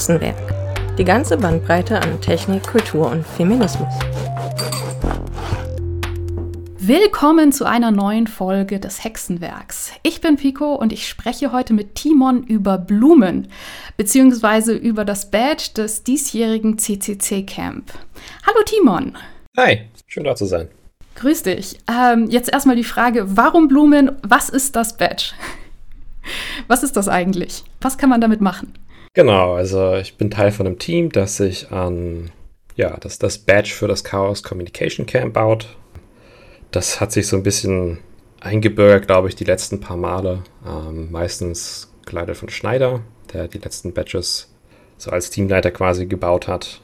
Hexenwerk. Die ganze Bandbreite an Technik, Kultur und Feminismus. Willkommen zu einer neuen Folge des Hexenwerks. Ich bin Pico und ich spreche heute mit Timon über Blumen, beziehungsweise über das Badge des diesjährigen CCC Camp. Hallo Timon. Hi, schön da zu sein. Grüß dich. Ähm, jetzt erstmal die Frage, warum Blumen? Was ist das Badge? Was ist das eigentlich? Was kann man damit machen? Genau, also ich bin Teil von einem Team, das sich an, ja, das, das Badge für das Chaos Communication Camp baut. Das hat sich so ein bisschen eingebürgert, glaube ich, die letzten paar Male. Ähm, meistens geleitet von Schneider, der die letzten Badges so als Teamleiter quasi gebaut hat.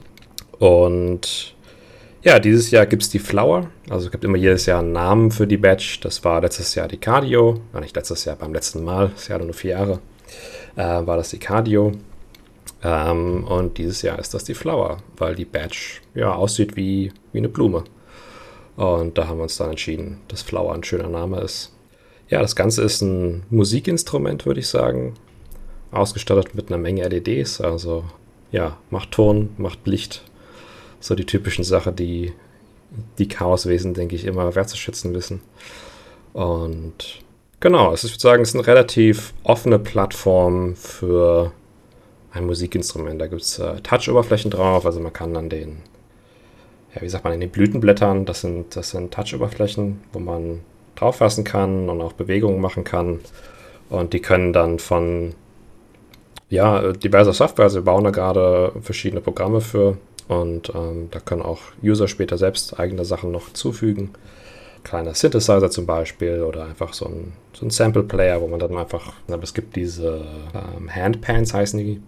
Und ja, dieses Jahr gibt es die Flower. Also es gibt immer jedes Jahr einen Namen für die Badge. Das war letztes Jahr die Cardio. War nicht letztes Jahr, beim letzten Mal. Das Jahr nur vier Jahre. Äh, war das die Cardio. Ähm, und dieses Jahr ist das die Flower, weil die Badge ja aussieht wie, wie eine Blume. Und da haben wir uns dann entschieden, dass Flower ein schöner Name ist. Ja, das Ganze ist ein Musikinstrument, würde ich sagen. Ausgestattet mit einer Menge LEDs. Also ja, macht Ton, macht Licht, so die typischen Sachen, die die Chaoswesen, denke ich, immer wertzuschätzen wissen. Und genau, also ich würde sagen, es ist eine relativ offene Plattform für ein Musikinstrument. Da gibt es äh, Touch-Oberflächen drauf, also man kann dann den, ja, wie sagt man, in den Blütenblättern, das sind, das sind Touch-Oberflächen, wo man drauf fassen kann und auch Bewegungen machen kann. Und die können dann von ja, diverser Software, also wir bauen da gerade verschiedene Programme für, und ähm, da können auch User später selbst eigene Sachen noch zufügen. Kleiner Synthesizer zum Beispiel oder einfach so ein, so ein Sample-Player, wo man dann einfach, aber es gibt diese ähm, Handpans heißen die.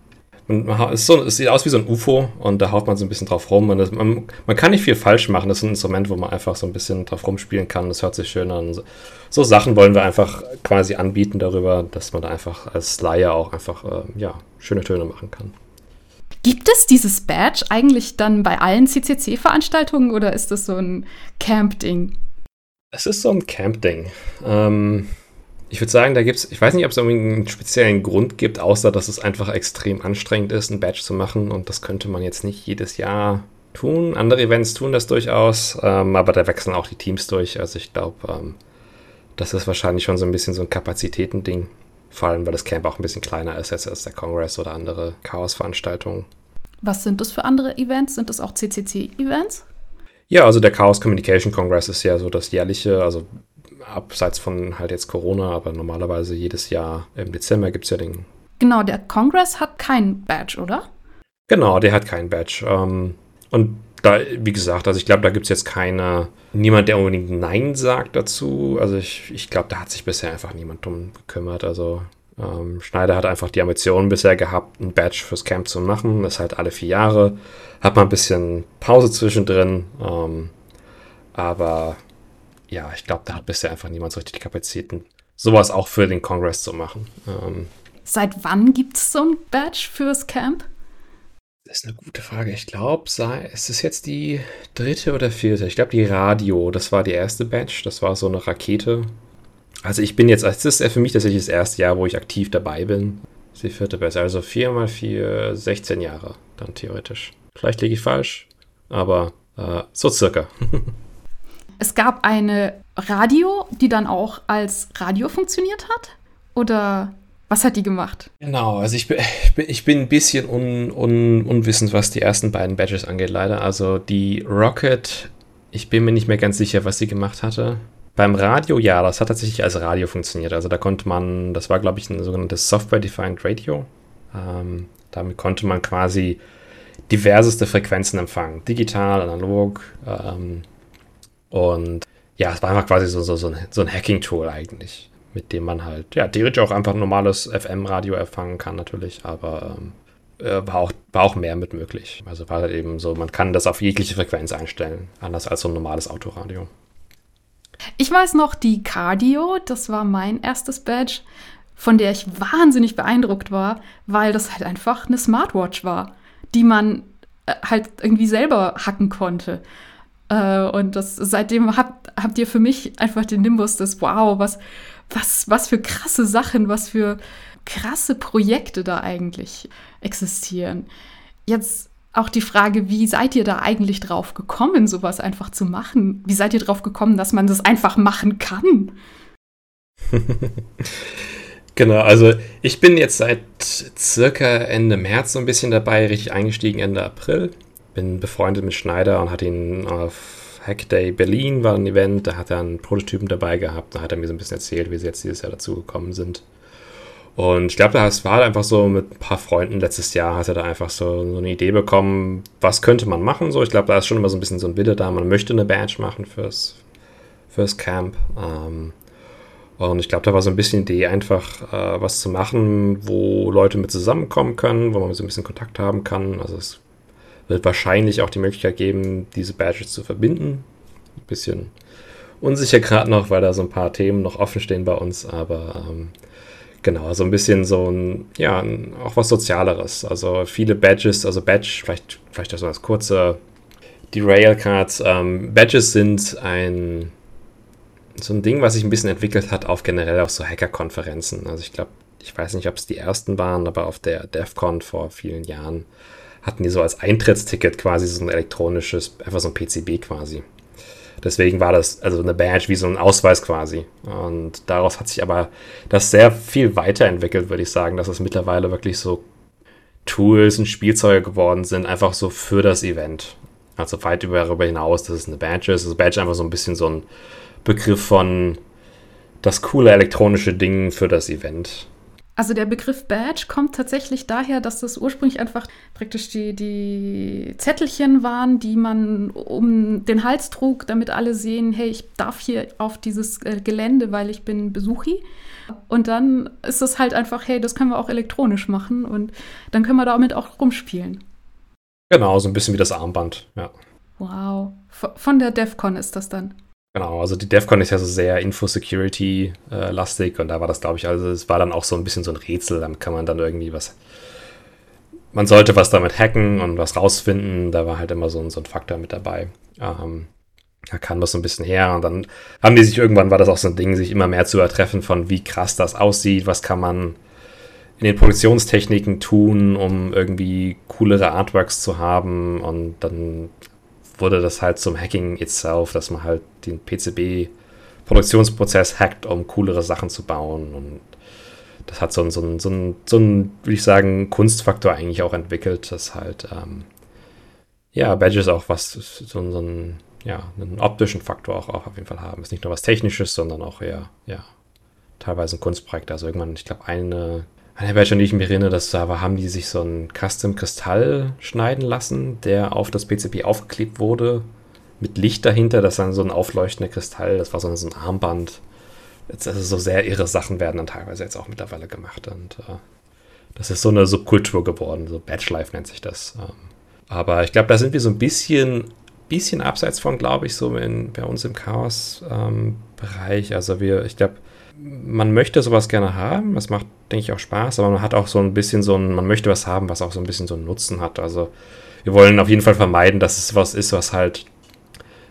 Man, es, so, es, sieht aus wie so ein UFO und da haut man so ein bisschen drauf rum. Und das, man, man, kann nicht viel falsch machen. Das ist ein Instrument, wo man einfach so ein bisschen drauf rumspielen kann. Das hört sich schön an. So, so Sachen wollen wir einfach quasi anbieten darüber, dass man da einfach als Laie auch einfach äh, ja, schöne Töne machen kann. Gibt es dieses Badge eigentlich dann bei allen CCC-Veranstaltungen oder ist das so ein Camp-Ding? Es ist so ein Camp-Ding. Ähm, ich würde sagen, da gibt es, ich weiß nicht, ob es irgendwie einen speziellen Grund gibt, außer dass es einfach extrem anstrengend ist, ein Badge zu machen und das könnte man jetzt nicht jedes Jahr tun. Andere Events tun das durchaus, ähm, aber da wechseln auch die Teams durch. Also ich glaube, ähm, das ist wahrscheinlich schon so ein bisschen so ein Kapazitätending. Vor allem, weil das Camp auch ein bisschen kleiner ist als der Congress oder andere Chaos-Veranstaltungen. Was sind das für andere Events? Sind das auch CCC-Events? Ja, also der Chaos Communication Congress ist ja so das jährliche, also abseits von halt jetzt Corona, aber normalerweise jedes Jahr im Dezember gibt es ja den. Genau, der Congress hat kein Badge, oder? Genau, der hat kein Badge. Ähm, und da, wie gesagt, also ich glaube, da gibt es jetzt keine, niemand, der unbedingt Nein sagt dazu. Also ich, ich glaube, da hat sich bisher einfach niemand drum gekümmert. Also ähm, Schneider hat einfach die Ambition bisher gehabt, ein Badge fürs Camp zu machen. Das ist halt alle vier Jahre. Hat man ein bisschen Pause zwischendrin. Ähm, aber ja, ich glaube, da hat bisher einfach niemand so richtig die Kapazitäten, sowas auch für den Kongress zu machen. Ähm, Seit wann gibt es so ein Badge fürs Camp? Das ist eine gute Frage. Ich glaube, es ist jetzt die dritte oder vierte. Ich glaube, die Radio, das war die erste Badge. Das war so eine Rakete. Also ich bin jetzt, das ist für mich tatsächlich das erste Jahr, wo ich aktiv dabei bin. Das ist die vierte Badge. Also 4 mal 4, 16 Jahre dann theoretisch. Vielleicht liege ich falsch, aber äh, so circa. es gab eine Radio, die dann auch als Radio funktioniert hat? Oder was hat die gemacht? Genau, also ich bin, ich bin ein bisschen un, un, unwissend, was die ersten beiden Badges angeht, leider. Also die Rocket, ich bin mir nicht mehr ganz sicher, was sie gemacht hatte. Beim Radio, ja, das hat tatsächlich als Radio funktioniert. Also da konnte man, das war, glaube ich, ein sogenanntes Software-Defined Radio. Ähm, damit konnte man quasi diverseste Frequenzen empfangen. Digital, analog. Ähm, und ja, es war einfach quasi so, so, so ein, so ein Hacking-Tool eigentlich mit dem man halt, ja, theoretisch auch einfach ein normales FM-Radio erfangen kann natürlich, aber ähm, äh, war, auch, war auch mehr mit möglich. Also war halt eben so, man kann das auf jegliche Frequenz einstellen, anders als so ein normales Autoradio. Ich weiß noch, die Cardio, das war mein erstes Badge, von der ich wahnsinnig beeindruckt war, weil das halt einfach eine Smartwatch war, die man äh, halt irgendwie selber hacken konnte. Äh, und das seitdem habt, habt ihr für mich einfach den Nimbus des Wow, was, was, was für krasse Sachen, was für krasse Projekte da eigentlich existieren. Jetzt auch die Frage, wie seid ihr da eigentlich drauf gekommen, sowas einfach zu machen? Wie seid ihr drauf gekommen, dass man das einfach machen kann? genau, also ich bin jetzt seit circa Ende März so ein bisschen dabei, richtig eingestiegen Ende April. Bin befreundet mit Schneider und hatte ihn auf Hackday Berlin, war ein Event, da hat er einen Prototypen dabei gehabt, da hat er mir so ein bisschen erzählt, wie sie jetzt dieses Jahr dazu gekommen sind. Und ich glaube, das war halt einfach so mit ein paar Freunden letztes Jahr, hat er da einfach so, so eine Idee bekommen, was könnte man machen. So, ich glaube, da ist schon immer so ein bisschen so ein Wille da, man möchte eine Badge machen fürs, fürs Camp. Ähm, und ich glaube, da war so ein bisschen die Idee, einfach äh, was zu machen, wo Leute mit zusammenkommen können, wo man so ein bisschen Kontakt haben kann. Also es wird wahrscheinlich auch die Möglichkeit geben, diese Badges zu verbinden. Ein bisschen unsicher gerade noch, weil da so ein paar Themen noch offen stehen bei uns, aber ähm, genau, so ein bisschen so ein, ja, auch was Sozialeres. Also viele Badges, also Badge, vielleicht, vielleicht das so als kurze Derail-Cards. Ähm, Badges sind ein so ein Ding, was sich ein bisschen entwickelt hat auf generell auf so Hacker-Konferenzen. Also ich glaube, ich weiß nicht, ob es die ersten waren, aber auf der DEFCON vor vielen Jahren hatten die so als Eintrittsticket quasi so ein elektronisches, einfach so ein PCB quasi. Deswegen war das also eine Badge wie so ein Ausweis quasi. Und daraus hat sich aber das sehr viel weiterentwickelt, würde ich sagen, dass es mittlerweile wirklich so Tools und Spielzeuge geworden sind, einfach so für das Event. Also weit darüber hinaus, dass es eine Badge ist. Also Badge einfach so ein bisschen so ein Begriff von das coole elektronische Ding für das Event. Also der Begriff Badge kommt tatsächlich daher, dass das ursprünglich einfach praktisch die, die Zettelchen waren, die man um den Hals trug, damit alle sehen, hey, ich darf hier auf dieses äh, Gelände, weil ich bin Besuchi. Und dann ist es halt einfach, hey, das können wir auch elektronisch machen und dann können wir damit auch rumspielen. Genau, so ein bisschen wie das Armband, ja. Wow. Von der DEFCON ist das dann. Genau, also die DEFCON ist ja so sehr Info-Security-lastig und da war das, glaube ich, also es war dann auch so ein bisschen so ein Rätsel, damit kann man dann irgendwie was, man sollte was damit hacken und was rausfinden, da war halt immer so ein, so ein Faktor mit dabei. Ähm, da kam das so ein bisschen her und dann haben die sich irgendwann, war das auch so ein Ding, sich immer mehr zu ertreffen von wie krass das aussieht, was kann man in den Produktionstechniken tun, um irgendwie coolere Artworks zu haben? Und dann wurde das halt zum Hacking itself, dass man halt den PCB-Produktionsprozess hackt, um coolere Sachen zu bauen. Und das hat so einen, so einen, so einen, so einen würde ich sagen, Kunstfaktor eigentlich auch entwickelt, dass halt, ähm, ja, Badges auch was, so, so einen, ja, einen optischen Faktor auch, auch auf jeden Fall haben. Ist nicht nur was Technisches, sondern auch eher, ja, teilweise ein Kunstprojekt. Also irgendwann, ich glaube, eine eine Badge, an die ich mich erinnere, das da haben die sich so einen Custom-Kristall schneiden lassen, der auf das PCB aufgeklebt wurde, mit Licht dahinter, das ist dann so ein aufleuchtender Kristall, das war so ein Armband. Jetzt, also so sehr irre Sachen werden dann teilweise jetzt auch mittlerweile gemacht und äh, das ist so eine Subkultur geworden, so Badge Life nennt sich das. Ähm, aber ich glaube, da sind wir so ein bisschen, bisschen abseits von, glaube ich, so in, bei uns im Chaos-Bereich. Ähm, also wir, ich glaube, man möchte sowas gerne haben, das macht, denke ich, auch Spaß, aber man hat auch so ein bisschen so ein, man möchte was haben, was auch so ein bisschen so einen Nutzen hat. Also wir wollen auf jeden Fall vermeiden, dass es was ist, was halt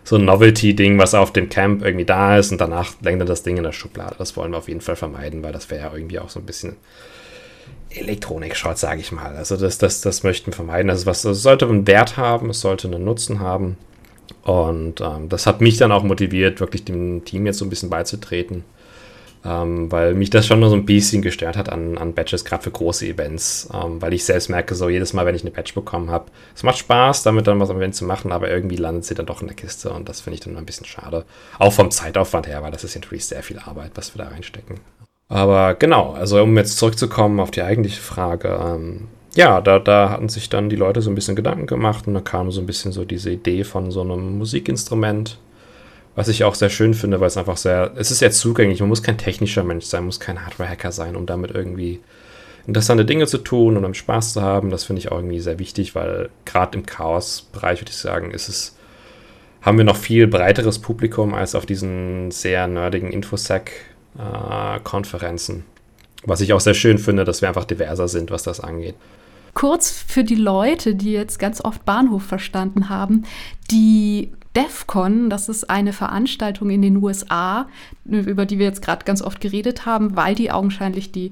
so ein Novelty-Ding, was auf dem Camp irgendwie da ist und danach längert das Ding in der Schublade. Das wollen wir auf jeden Fall vermeiden, weil das wäre ja irgendwie auch so ein bisschen Elektronik-Schrott, sage ich mal. Also das, das, das möchten wir vermeiden. Also was das sollte einen Wert haben, es sollte einen Nutzen haben. Und ähm, das hat mich dann auch motiviert, wirklich dem Team jetzt so ein bisschen beizutreten ähm, weil mich das schon nur so ein bisschen gestört hat an, an Badges, gerade für große Events, ähm, weil ich selbst merke, so jedes Mal, wenn ich eine Badge bekommen habe, es macht Spaß, damit dann was am Event zu machen, aber irgendwie landet sie dann doch in der Kiste und das finde ich dann ein bisschen schade. Auch vom Zeitaufwand her, weil das ist natürlich sehr viel Arbeit, was wir da reinstecken. Aber genau, also um jetzt zurückzukommen auf die eigentliche Frage, ähm, ja, da, da hatten sich dann die Leute so ein bisschen Gedanken gemacht und da kam so ein bisschen so diese Idee von so einem Musikinstrument, was ich auch sehr schön finde, weil es einfach sehr, es ist sehr zugänglich. Man muss kein technischer Mensch sein, muss kein Hardware-Hacker sein, um damit irgendwie interessante Dinge zu tun und um Spaß zu haben. Das finde ich auch irgendwie sehr wichtig, weil gerade im Chaos-Bereich würde ich sagen, ist es, haben wir noch viel breiteres Publikum als auf diesen sehr nerdigen Infosec-Konferenzen. was ich auch sehr schön finde, dass wir einfach diverser sind, was das angeht kurz für die Leute, die jetzt ganz oft Bahnhof verstanden haben, die DEFCON, das ist eine Veranstaltung in den USA, über die wir jetzt gerade ganz oft geredet haben, weil die augenscheinlich die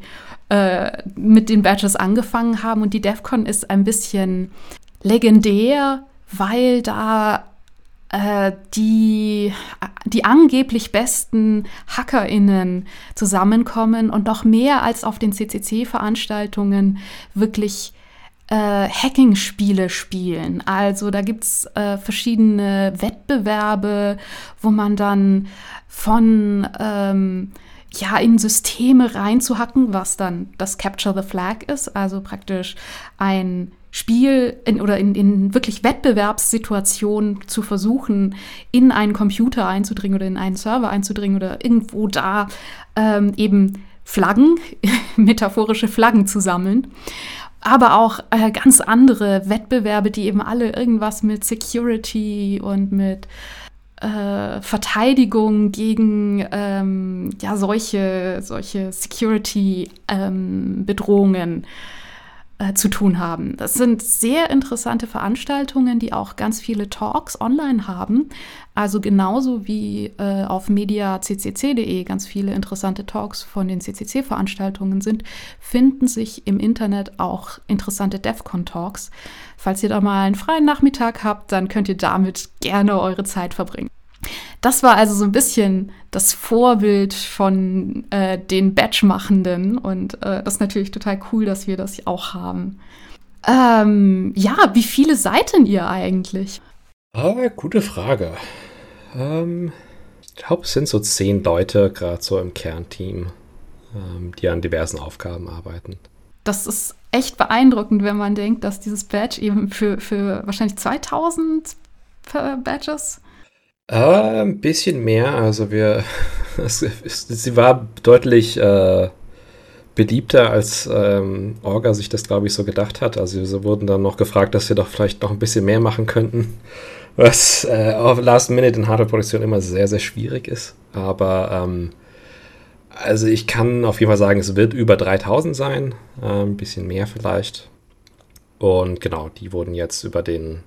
äh, mit den Badges angefangen haben. Und die DEFCON ist ein bisschen legendär, weil da äh, die, die angeblich besten HackerInnen zusammenkommen und noch mehr als auf den CCC-Veranstaltungen wirklich äh, Hacking-Spiele spielen. Also da gibt es äh, verschiedene Wettbewerbe, wo man dann von ähm, ja, in Systeme reinzuhacken, was dann das Capture the Flag ist, also praktisch ein Spiel in, oder in, in wirklich Wettbewerbssituationen zu versuchen, in einen Computer einzudringen oder in einen Server einzudringen oder irgendwo da ähm, eben Flaggen, metaphorische Flaggen zu sammeln. Aber auch äh, ganz andere Wettbewerbe, die eben alle irgendwas mit Security und mit äh, Verteidigung gegen ähm, ja, solche, solche Security-Bedrohungen ähm, äh, zu tun haben. Das sind sehr interessante Veranstaltungen, die auch ganz viele Talks online haben. Also genauso wie äh, auf mediaccc.de ganz viele interessante Talks von den CCC-Veranstaltungen sind, finden sich im Internet auch interessante DEFCON-Talks. Falls ihr da mal einen freien Nachmittag habt, dann könnt ihr damit gerne eure Zeit verbringen. Das war also so ein bisschen das Vorbild von äh, den Batch-Machenden und äh, das ist natürlich total cool, dass wir das auch haben. Ähm, ja, wie viele seid denn ihr eigentlich? Ah, gute Frage. Ähm, ich glaube, es sind so zehn Leute gerade so im Kernteam, ähm, die an diversen Aufgaben arbeiten. Das ist echt beeindruckend, wenn man denkt, dass dieses Badge eben für, für wahrscheinlich 2000 Badges äh, ein bisschen mehr. Also wir, sie war deutlich äh, beliebter, als ähm, Orga sich das, glaube ich, so gedacht hat. Also sie wurden dann noch gefragt, dass wir doch vielleicht noch ein bisschen mehr machen könnten. Was äh, auf Last Minute in Hardware-Produktion immer sehr, sehr schwierig ist. Aber ähm, also ich kann auf jeden Fall sagen, es wird über 3000 sein. Äh, ein bisschen mehr vielleicht. Und genau, die wurden jetzt über den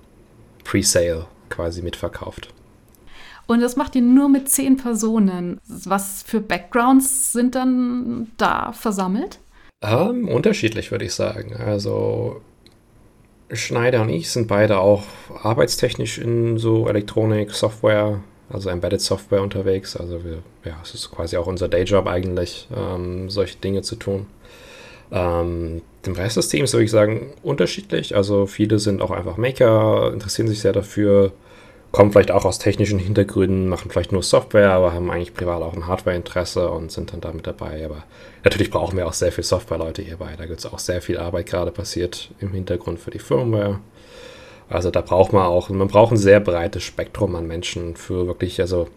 Pre-Sale quasi mitverkauft. Und das macht ihr nur mit zehn Personen. Was für Backgrounds sind dann da versammelt? Ähm, unterschiedlich, würde ich sagen. Also Schneider und ich sind beide auch arbeitstechnisch in so Elektronik, Software, also Embedded Software unterwegs. Also wir, ja, es ist quasi auch unser Dayjob eigentlich, ähm, solche Dinge zu tun. Ähm, dem Rest des Teams würde ich sagen unterschiedlich. Also viele sind auch einfach Maker, interessieren sich sehr dafür kommen vielleicht auch aus technischen Hintergründen, machen vielleicht nur Software, aber haben eigentlich privat auch ein Hardware-Interesse und sind dann damit dabei. Aber natürlich brauchen wir auch sehr viel Software-Leute hierbei. Da gibt es auch sehr viel Arbeit gerade passiert im Hintergrund für die Firmware. Also da braucht man auch, man braucht ein sehr breites Spektrum an Menschen für wirklich, also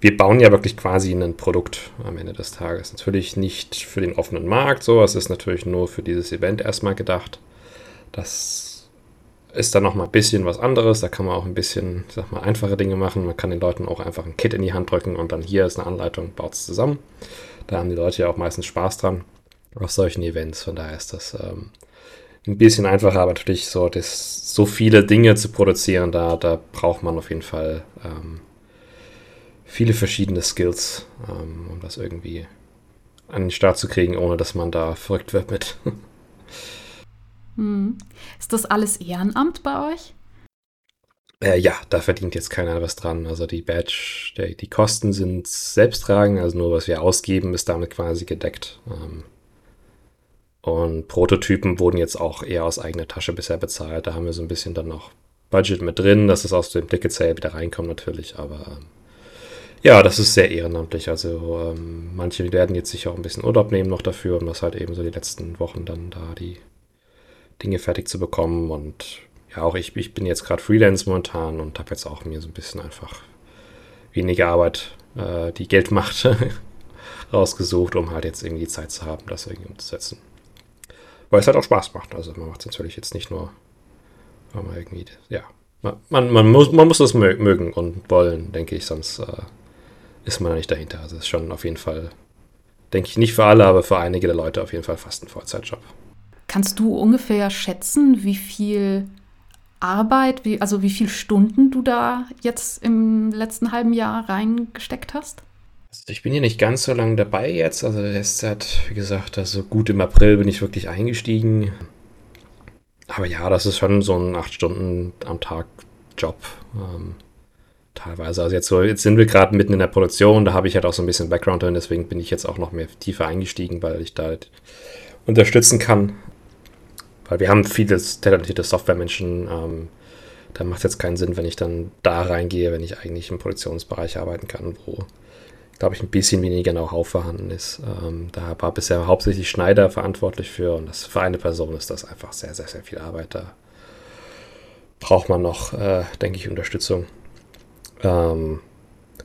wir bauen ja wirklich quasi ein Produkt am Ende des Tages. Natürlich nicht für den offenen Markt, so, es ist natürlich nur für dieses Event erstmal gedacht. Das ist dann nochmal ein bisschen was anderes. Da kann man auch ein bisschen, sag mal, einfache Dinge machen. Man kann den Leuten auch einfach ein Kit in die Hand drücken und dann hier ist eine Anleitung, baut es zusammen. Da haben die Leute ja auch meistens Spaß dran auf solchen Events. Von daher ist das ähm, ein bisschen einfacher, aber natürlich so, das, so viele Dinge zu produzieren, da, da braucht man auf jeden Fall ähm, viele verschiedene Skills, ähm, um das irgendwie an den Start zu kriegen, ohne dass man da verrückt wird mit. Hm. Ist das alles Ehrenamt bei euch? Äh, ja, da verdient jetzt keiner was dran. Also die Badge, der, die Kosten sind selbsttragend, also nur was wir ausgeben, ist damit quasi gedeckt. Ähm, und Prototypen wurden jetzt auch eher aus eigener Tasche bisher bezahlt. Da haben wir so ein bisschen dann noch Budget mit drin, dass es aus dem Ticket Sale wieder reinkommt natürlich, aber ähm, ja, das ist sehr ehrenamtlich. Also ähm, manche werden jetzt sicher auch ein bisschen Urlaub nehmen noch dafür, um das halt eben so die letzten Wochen dann da die Dinge fertig zu bekommen. Und ja, auch ich, ich bin jetzt gerade Freelance momentan und habe jetzt auch mir so ein bisschen einfach weniger Arbeit, äh, die Geld macht, rausgesucht, um halt jetzt irgendwie die Zeit zu haben, das irgendwie umzusetzen. Weil es halt auch Spaß macht. Also man macht es natürlich jetzt nicht nur, weil man irgendwie, ja, man, man, muss, man muss das mögen und wollen, denke ich, sonst äh, ist man da nicht dahinter. Also es ist schon auf jeden Fall, denke ich, nicht für alle, aber für einige der Leute auf jeden Fall fast ein Vollzeitjob. Kannst du ungefähr schätzen, wie viel Arbeit, wie, also wie viele Stunden du da jetzt im letzten halben Jahr reingesteckt hast? Also ich bin hier nicht ganz so lange dabei jetzt. Also erst seit, wie gesagt, also gut im April bin ich wirklich eingestiegen. Aber ja, das ist schon so ein 8 Stunden am Tag Job. Ähm, teilweise. Also jetzt so, jetzt sind wir gerade mitten in der Produktion, da habe ich halt auch so ein bisschen Background drin, deswegen bin ich jetzt auch noch mehr tiefer eingestiegen, weil ich da halt unterstützen kann. Weil wir haben viele talentierte Softwaremenschen. Ähm, da macht es jetzt keinen Sinn, wenn ich dann da reingehe, wenn ich eigentlich im Produktionsbereich arbeiten kann, wo, glaube ich, ein bisschen weniger Know-how vorhanden ist. Ähm, da war bisher hauptsächlich Schneider verantwortlich für und das für eine Person ist das einfach sehr, sehr, sehr viel Arbeit. Da braucht man noch, äh, denke ich, Unterstützung. Ähm,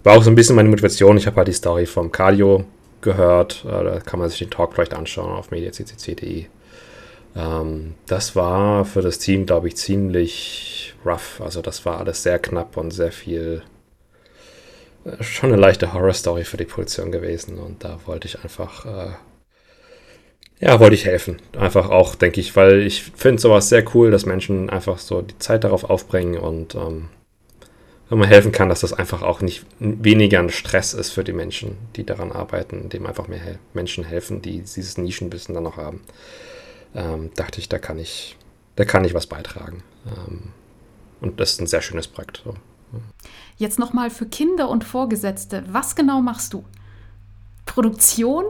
war auch so ein bisschen meine Motivation. Ich habe halt die Story vom Cardio gehört. Äh, da kann man sich den Talk vielleicht anschauen auf mediaccc.de. Ähm, das war für das Team, glaube ich, ziemlich rough. Also das war alles sehr knapp und sehr viel. Äh, schon eine leichte Horror-Story für die Produktion gewesen. Und da wollte ich einfach. Äh, ja, wollte ich helfen. Einfach auch, denke ich, weil ich finde sowas sehr cool, dass Menschen einfach so die Zeit darauf aufbringen und ähm, wenn man helfen kann, dass das einfach auch nicht weniger ein Stress ist für die Menschen, die daran arbeiten, dem einfach mehr Menschen helfen, die dieses Nischenwissen dann noch haben. Ähm, dachte ich, da kann ich, da kann ich was beitragen. Ähm, und das ist ein sehr schönes Projekt. So. Jetzt nochmal für Kinder und Vorgesetzte. Was genau machst du? Produktion?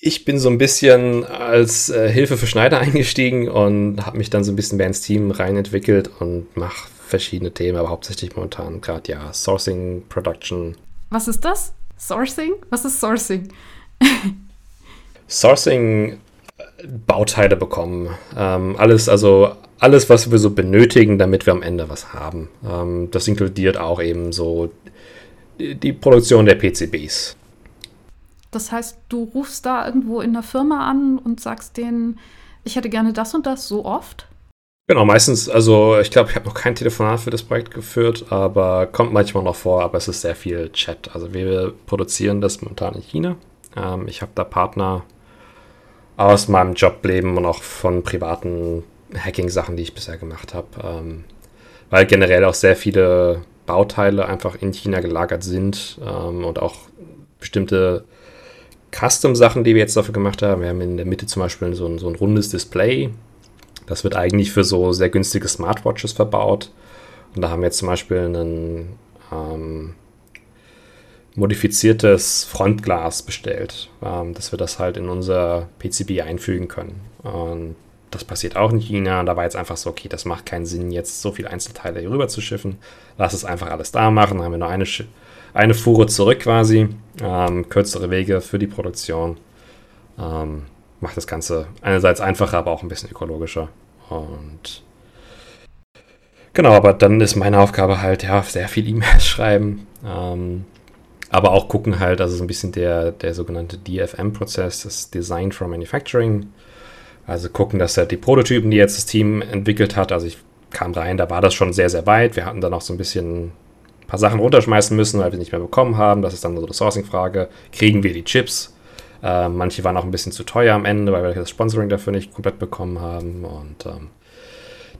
Ich bin so ein bisschen als äh, Hilfe für Schneider eingestiegen und habe mich dann so ein bisschen mehr ins Team reinentwickelt und mache verschiedene Themen, aber hauptsächlich momentan gerade ja Sourcing, Production. Was ist das? Sourcing? Was ist Sourcing? Sourcing Bauteile bekommen. Ähm, alles, also alles, was wir so benötigen, damit wir am Ende was haben. Ähm, das inkludiert auch eben so die, die Produktion der PCBs. Das heißt, du rufst da irgendwo in der Firma an und sagst denen, ich hätte gerne das und das so oft? Genau, meistens, also ich glaube, ich habe noch kein Telefonat für das Projekt geführt, aber kommt manchmal noch vor, aber es ist sehr viel Chat. Also wir produzieren das momentan in China. Ähm, ich habe da Partner aus meinem Jobleben und auch von privaten Hacking-Sachen, die ich bisher gemacht habe, ähm, weil generell auch sehr viele Bauteile einfach in China gelagert sind ähm, und auch bestimmte Custom-Sachen, die wir jetzt dafür gemacht haben. Wir haben in der Mitte zum Beispiel so ein, so ein rundes Display, das wird eigentlich für so sehr günstige Smartwatches verbaut. Und da haben wir jetzt zum Beispiel ein ähm, modifiziertes Frontglas bestellt, ähm, dass wir das halt in unser PCB einfügen können. Und das passiert auch in China. Da war jetzt einfach so, okay, das macht keinen Sinn, jetzt so viele Einzelteile hier rüber zu schiffen. Lass es einfach alles da machen. Dann haben wir nur eine, eine Fuhre zurück quasi. Ähm, kürzere Wege für die Produktion. Ähm, macht das Ganze einerseits einfacher, aber auch ein bisschen ökologischer. Und genau, aber dann ist meine Aufgabe halt, ja, sehr viel E-Mails schreiben. Ähm, aber auch gucken halt, also so ein bisschen der, der sogenannte DFM-Prozess, das Design for Manufacturing. Also gucken, dass halt die Prototypen, die jetzt das Team entwickelt hat, also ich kam rein, da war das schon sehr, sehr weit. Wir hatten dann auch so ein bisschen ein paar Sachen runterschmeißen müssen, weil wir nicht mehr bekommen haben. Das ist dann so eine Sourcing-Frage. Kriegen wir die Chips? Äh, manche waren auch ein bisschen zu teuer am Ende, weil wir das Sponsoring dafür nicht komplett bekommen haben. Und ähm,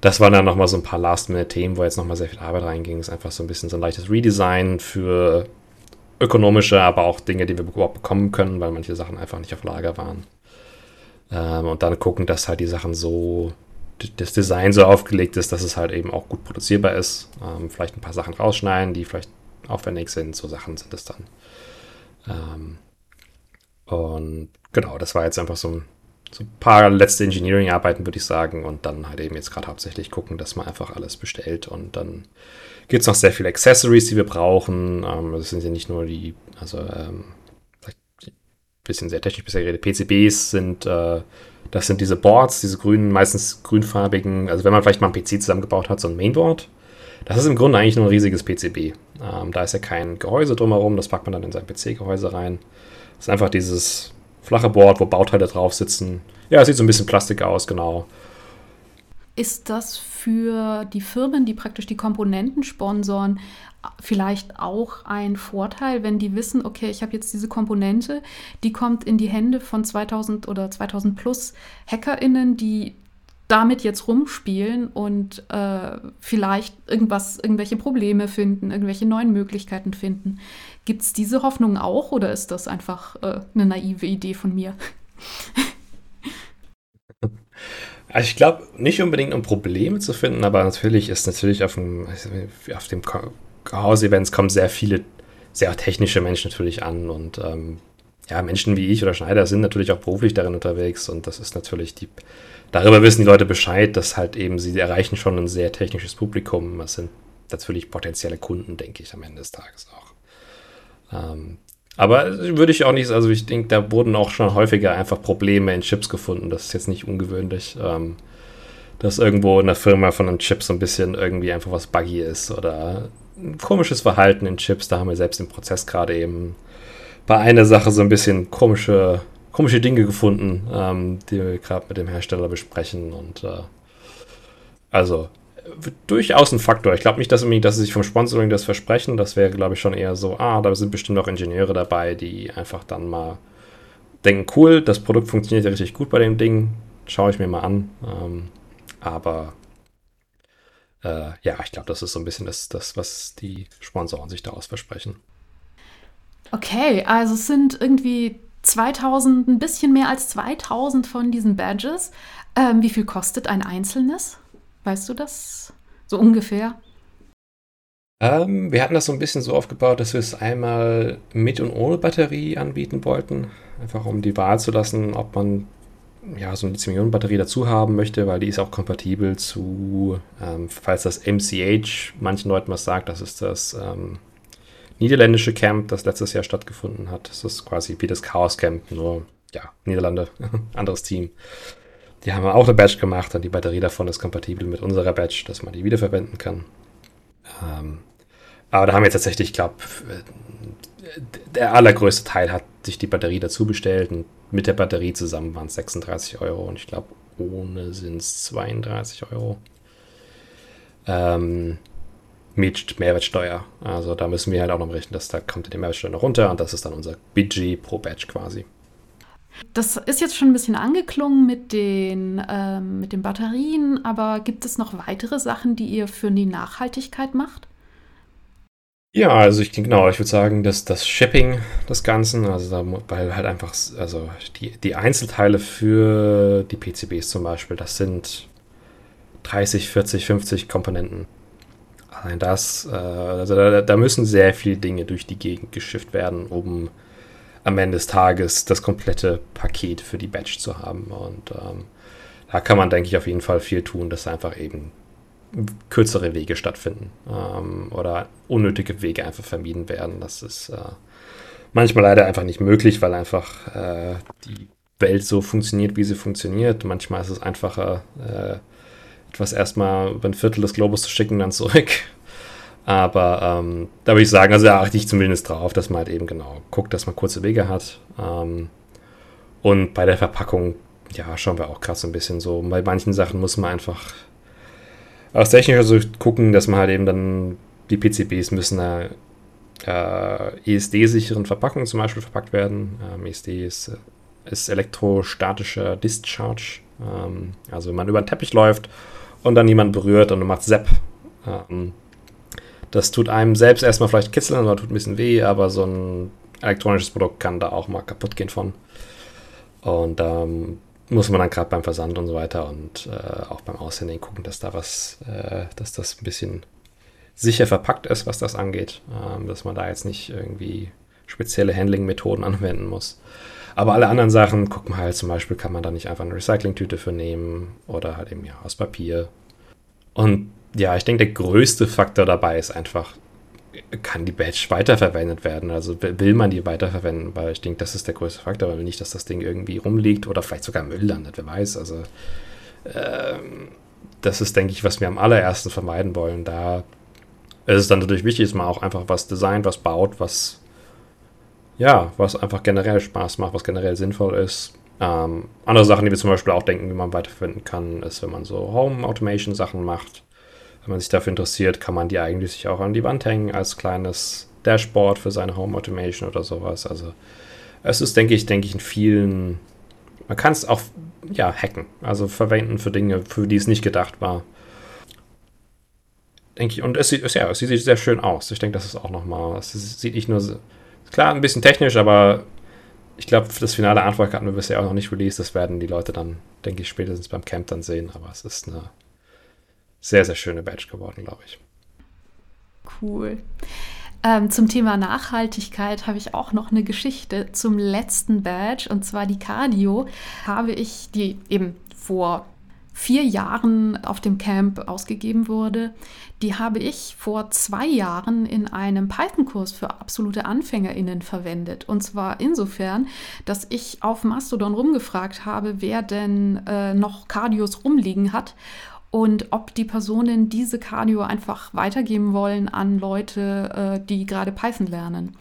das waren dann nochmal so ein paar Last-Minute-Themen, wo jetzt nochmal sehr viel Arbeit reinging. Es ist einfach so ein bisschen so ein leichtes Redesign für ökonomische, aber auch Dinge, die wir überhaupt bekommen können, weil manche Sachen einfach nicht auf Lager waren. Ähm, und dann gucken, dass halt die Sachen so, das Design so aufgelegt ist, dass es halt eben auch gut produzierbar ist. Ähm, vielleicht ein paar Sachen rausschneiden, die vielleicht aufwendig sind. So Sachen sind es dann. Ähm, und genau, das war jetzt einfach so ein, so ein paar letzte Engineering-Arbeiten, würde ich sagen. Und dann halt eben jetzt gerade hauptsächlich gucken, dass man einfach alles bestellt. Und dann gibt es noch sehr viele Accessories, die wir brauchen. Ähm, das sind ja nicht nur die, also ähm, bisschen sehr technisch bisher geredet, PCBs sind, äh, das sind diese Boards, diese grünen, meistens grünfarbigen, also wenn man vielleicht mal ein PC zusammengebaut hat, so ein Mainboard. Das ist im Grunde eigentlich nur ein riesiges PCB. Ähm, da ist ja kein Gehäuse drumherum, das packt man dann in sein PC-Gehäuse rein. Das ist einfach dieses flache Board, wo Bauteile drauf sitzen. Ja, es sieht so ein bisschen Plastik aus, genau. Ist das für die Firmen, die praktisch die Komponenten sponsoren, vielleicht auch ein Vorteil, wenn die wissen, okay, ich habe jetzt diese Komponente, die kommt in die Hände von 2000 oder 2000 plus HackerInnen, die damit jetzt rumspielen und äh, vielleicht irgendwas, irgendwelche Probleme finden, irgendwelche neuen Möglichkeiten finden. Gibt es diese Hoffnung auch oder ist das einfach äh, eine naive Idee von mir? Also ich glaube nicht unbedingt, um Probleme zu finden, aber natürlich ist natürlich auf dem, auf dem Chaos-Events kommen sehr viele, sehr technische Menschen natürlich an und ähm, ja, Menschen wie ich oder Schneider sind natürlich auch beruflich darin unterwegs und das ist natürlich die, darüber wissen die Leute Bescheid, dass halt eben sie erreichen schon ein sehr technisches Publikum. Das sind natürlich potenzielle Kunden, denke ich, am Ende des Tages auch. Ähm, aber würde ich auch nicht, also ich denke, da wurden auch schon häufiger einfach Probleme in Chips gefunden. Das ist jetzt nicht ungewöhnlich, ähm, dass irgendwo in der Firma von einem Chip so ein bisschen irgendwie einfach was buggy ist oder ein komisches Verhalten in Chips. Da haben wir selbst im Prozess gerade eben bei einer Sache so ein bisschen komische, komische Dinge gefunden, ähm, die wir gerade mit dem Hersteller besprechen. Und äh, also durchaus ein Faktor. Ich glaube nicht, dass, dass sie sich vom Sponsoring das versprechen. Das wäre, glaube ich, schon eher so, ah, da sind bestimmt auch Ingenieure dabei, die einfach dann mal denken, cool, das Produkt funktioniert ja richtig gut bei dem Ding, schaue ich mir mal an. Ähm, aber äh, ja, ich glaube, das ist so ein bisschen das, das, was die Sponsoren sich daraus versprechen. Okay, also es sind irgendwie 2000, ein bisschen mehr als 2000 von diesen Badges. Ähm, wie viel kostet ein einzelnes? Weißt du das so ungefähr? Ähm, wir hatten das so ein bisschen so aufgebaut, dass wir es einmal mit und ohne Batterie anbieten wollten. Einfach um die Wahl zu lassen, ob man ja, so eine Lithium-Ionen-Batterie dazu haben möchte, weil die ist auch kompatibel zu, ähm, falls das MCH manchen Leuten was sagt, das ist das ähm, niederländische Camp, das letztes Jahr stattgefunden hat. Das ist quasi wie das Chaos Camp, nur ja, Niederlande, anderes Team. Die haben auch eine Badge gemacht und die Batterie davon ist kompatibel mit unserer Badge, dass man die wiederverwenden kann. Ähm, aber da haben wir tatsächlich, ich glaube, der allergrößte Teil hat sich die Batterie dazu bestellt und mit der Batterie zusammen waren es 36 Euro und ich glaube, ohne sind es 32 Euro. Ähm, mit Mehrwertsteuer. Also da müssen wir halt auch noch rechnen, dass da kommt die Mehrwertsteuer noch runter und das ist dann unser Budget pro Badge quasi. Das ist jetzt schon ein bisschen angeklungen mit den, ähm, mit den Batterien, aber gibt es noch weitere Sachen, die ihr für die Nachhaltigkeit macht? Ja, also ich genau, ich würde sagen, dass das Shipping des Ganzen, also da, weil halt einfach, also die, die Einzelteile für die PCBs zum Beispiel, das sind 30, 40, 50 Komponenten. Allein das, äh, also da, da müssen sehr viele Dinge durch die Gegend geschifft werden, um am Ende des Tages das komplette Paket für die Batch zu haben. Und ähm, da kann man, denke ich, auf jeden Fall viel tun, dass einfach eben kürzere Wege stattfinden ähm, oder unnötige Wege einfach vermieden werden. Das ist äh, manchmal leider einfach nicht möglich, weil einfach äh, die Welt so funktioniert, wie sie funktioniert. Manchmal ist es einfacher, äh, etwas erstmal über ein Viertel des Globus zu schicken, dann zurück. Aber ähm, da würde ich sagen, also da achte ich zumindest drauf, dass man halt eben genau guckt, dass man kurze Wege hat. Ähm, und bei der Verpackung, ja, schauen wir auch gerade so ein bisschen so. Bei manchen Sachen muss man einfach aus technischer Sicht gucken, dass man halt eben dann die PCBs müssen äh, ESD-sicheren Verpackungen zum Beispiel verpackt werden. Ähm, ESD ist, ist elektrostatischer Discharge. Ähm, also wenn man über den Teppich läuft und dann jemand berührt und man macht Sepp. Ähm, das tut einem selbst erstmal vielleicht kitzeln oder tut ein bisschen weh, aber so ein elektronisches Produkt kann da auch mal kaputt gehen von. Und ähm, muss man dann gerade beim Versand und so weiter und äh, auch beim Aussenden gucken, dass da was, äh, dass das ein bisschen sicher verpackt ist, was das angeht, ähm, dass man da jetzt nicht irgendwie spezielle Handling-Methoden anwenden muss. Aber alle anderen Sachen, guck mal halt, zum Beispiel kann man da nicht einfach eine Recyclingtüte für nehmen oder halt eben ja aus Papier. Und ja, ich denke, der größte Faktor dabei ist einfach, kann die Badge weiterverwendet werden? Also will man die weiterverwenden? Weil ich denke, das ist der größte Faktor, weil nicht, dass das Ding irgendwie rumliegt oder vielleicht sogar Müll landet, wer weiß. Also ähm, das ist, denke ich, was wir am allerersten vermeiden wollen. Da ist es dann natürlich wichtig, dass man auch einfach was designt, was baut, was ja, was einfach generell Spaß macht, was generell sinnvoll ist. Ähm, andere Sachen, die wir zum Beispiel auch denken, wie man weiterverwenden kann, ist, wenn man so Home Automation Sachen macht wenn man sich dafür interessiert, kann man die eigentlich sich auch an die Wand hängen als kleines Dashboard für seine Home Automation oder sowas. Also es ist, denke ich, denke ich, in vielen, man kann es auch ja, hacken. Also verwenden für Dinge, für die es nicht gedacht war. Denke ich. Und es sieht, ja, es sieht sehr schön aus. Ich denke, das ist auch nochmal. Es sieht nicht nur. Klar, ein bisschen technisch, aber ich glaube, das finale Artwork hatten wir bisher auch noch nicht released. Das werden die Leute dann, denke ich, spätestens beim Camp dann sehen. Aber es ist eine sehr, sehr schöne Badge geworden, glaube ich. Cool. Ähm, zum Thema Nachhaltigkeit habe ich auch noch eine Geschichte zum letzten Badge und zwar die Cardio habe ich, die eben vor vier Jahren auf dem Camp ausgegeben wurde, die habe ich vor zwei Jahren in einem Python-Kurs für absolute AnfängerInnen verwendet. Und zwar insofern, dass ich auf Mastodon rumgefragt habe, wer denn äh, noch Cardios rumliegen hat und ob die Personen diese Cardio einfach weitergeben wollen an Leute, äh, die gerade Python lernen.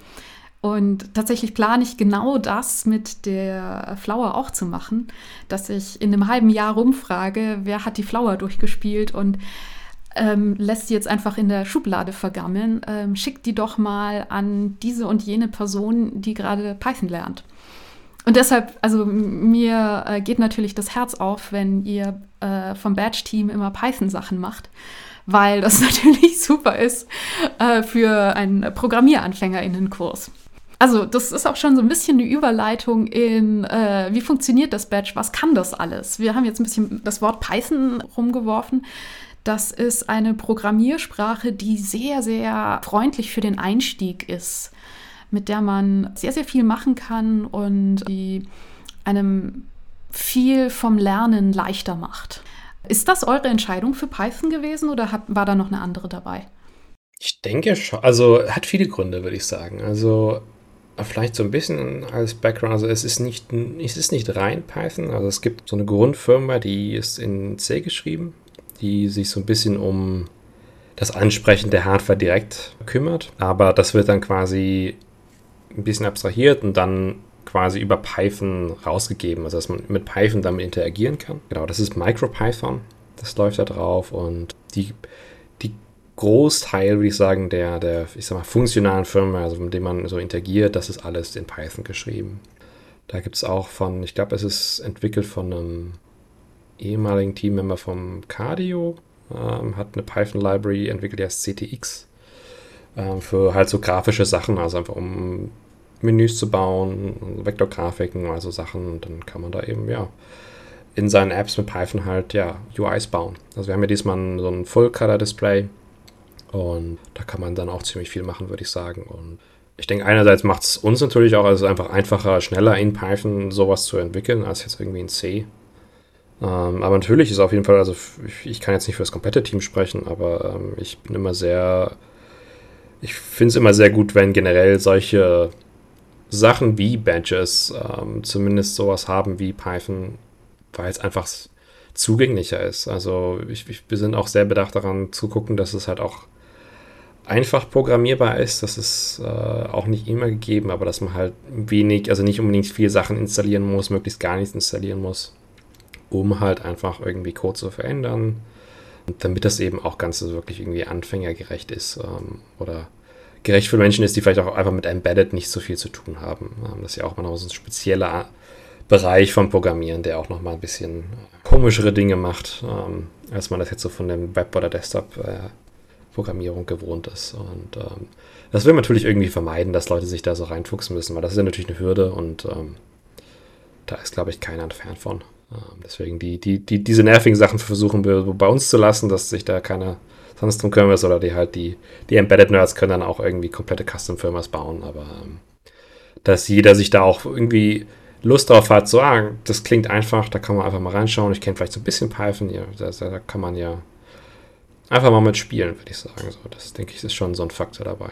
Und tatsächlich plane ich genau das mit der Flower auch zu machen, dass ich in einem halben Jahr rumfrage, wer hat die Flower durchgespielt und ähm, lässt sie jetzt einfach in der Schublade vergammeln. Ähm, schickt die doch mal an diese und jene Person, die gerade Python lernt. Und deshalb, also mir äh, geht natürlich das Herz auf, wenn ihr äh, vom Badge-Team immer Python-Sachen macht, weil das natürlich super ist äh, für einen ProgrammieranfängerInnen-Kurs. Also, das ist auch schon so ein bisschen eine Überleitung in, äh, wie funktioniert das Badge, was kann das alles? Wir haben jetzt ein bisschen das Wort Python rumgeworfen. Das ist eine Programmiersprache, die sehr, sehr freundlich für den Einstieg ist mit der man sehr, sehr viel machen kann und die einem viel vom Lernen leichter macht. Ist das eure Entscheidung für Python gewesen oder hat, war da noch eine andere dabei? Ich denke schon. Also hat viele Gründe, würde ich sagen. Also vielleicht so ein bisschen als Background. Also es ist nicht, es ist nicht rein Python. Also es gibt so eine Grundfirma, die ist in C geschrieben, die sich so ein bisschen um das Ansprechen der Hardware direkt kümmert. Aber das wird dann quasi ein bisschen abstrahiert und dann quasi über Python rausgegeben, also dass man mit Python damit interagieren kann. Genau, das ist MicroPython, das läuft da drauf und die, die Großteil, würde ich sagen, der, der, ich sag mal, funktionalen Firma, also mit dem man so interagiert, das ist alles in Python geschrieben. Da gibt es auch von, ich glaube, es ist entwickelt von einem ehemaligen Teammember vom Cardio, ähm, hat eine Python-Library entwickelt, die heißt CTX ähm, für halt so grafische Sachen, also einfach um Menüs zu bauen, Vektorgrafiken, also Sachen. Und dann kann man da eben, ja, in seinen Apps mit Python halt, ja, UIs bauen. Also wir haben ja diesmal so ein Full-Color-Display und da kann man dann auch ziemlich viel machen, würde ich sagen. Und ich denke, einerseits macht es uns natürlich auch also einfach einfacher, schneller in Python sowas zu entwickeln, als jetzt irgendwie in C. Ähm, aber natürlich ist auf jeden Fall, also ich, ich, kann jetzt nicht für das komplette Team sprechen, aber ähm, ich bin immer sehr ich finde es immer sehr gut, wenn generell solche Sachen wie Badges ähm, zumindest sowas haben wie Python, weil es einfach zugänglicher ist. Also ich, ich, wir sind auch sehr bedacht daran zu gucken, dass es halt auch einfach programmierbar ist. Das ist äh, auch nicht immer gegeben, aber dass man halt wenig, also nicht unbedingt viele Sachen installieren muss, möglichst gar nichts installieren muss, um halt einfach irgendwie Code zu verändern damit das eben auch ganz wirklich irgendwie anfängergerecht ist ähm, oder gerecht für Menschen ist, die vielleicht auch einfach mit Embedded nicht so viel zu tun haben. Ähm, das ist ja auch mal so ein spezieller Bereich vom Programmieren, der auch noch mal ein bisschen komischere Dinge macht, ähm, als man das jetzt so von dem Web- oder Desktop-Programmierung gewohnt ist. Und ähm, das will man natürlich irgendwie vermeiden, dass Leute sich da so reinfuchsen müssen, weil das ist ja natürlich eine Hürde und da ist, glaube ich, keiner ein Fan von. Deswegen die, die, die, diese nervigen Sachen versuchen wir bei uns zu lassen, dass sich da keiner sonst drum kümmert, oder die halt die, die Embedded Nerds können dann auch irgendwie komplette Custom-Firmas bauen, aber ähm, dass jeder sich da auch irgendwie Lust drauf hat, so, ah, das klingt einfach, da kann man einfach mal reinschauen. Ich kenne vielleicht so ein bisschen Python, ja, da, da, kann man ja einfach mal mitspielen, würde ich sagen. So, das denke ich, ist schon so ein Faktor dabei.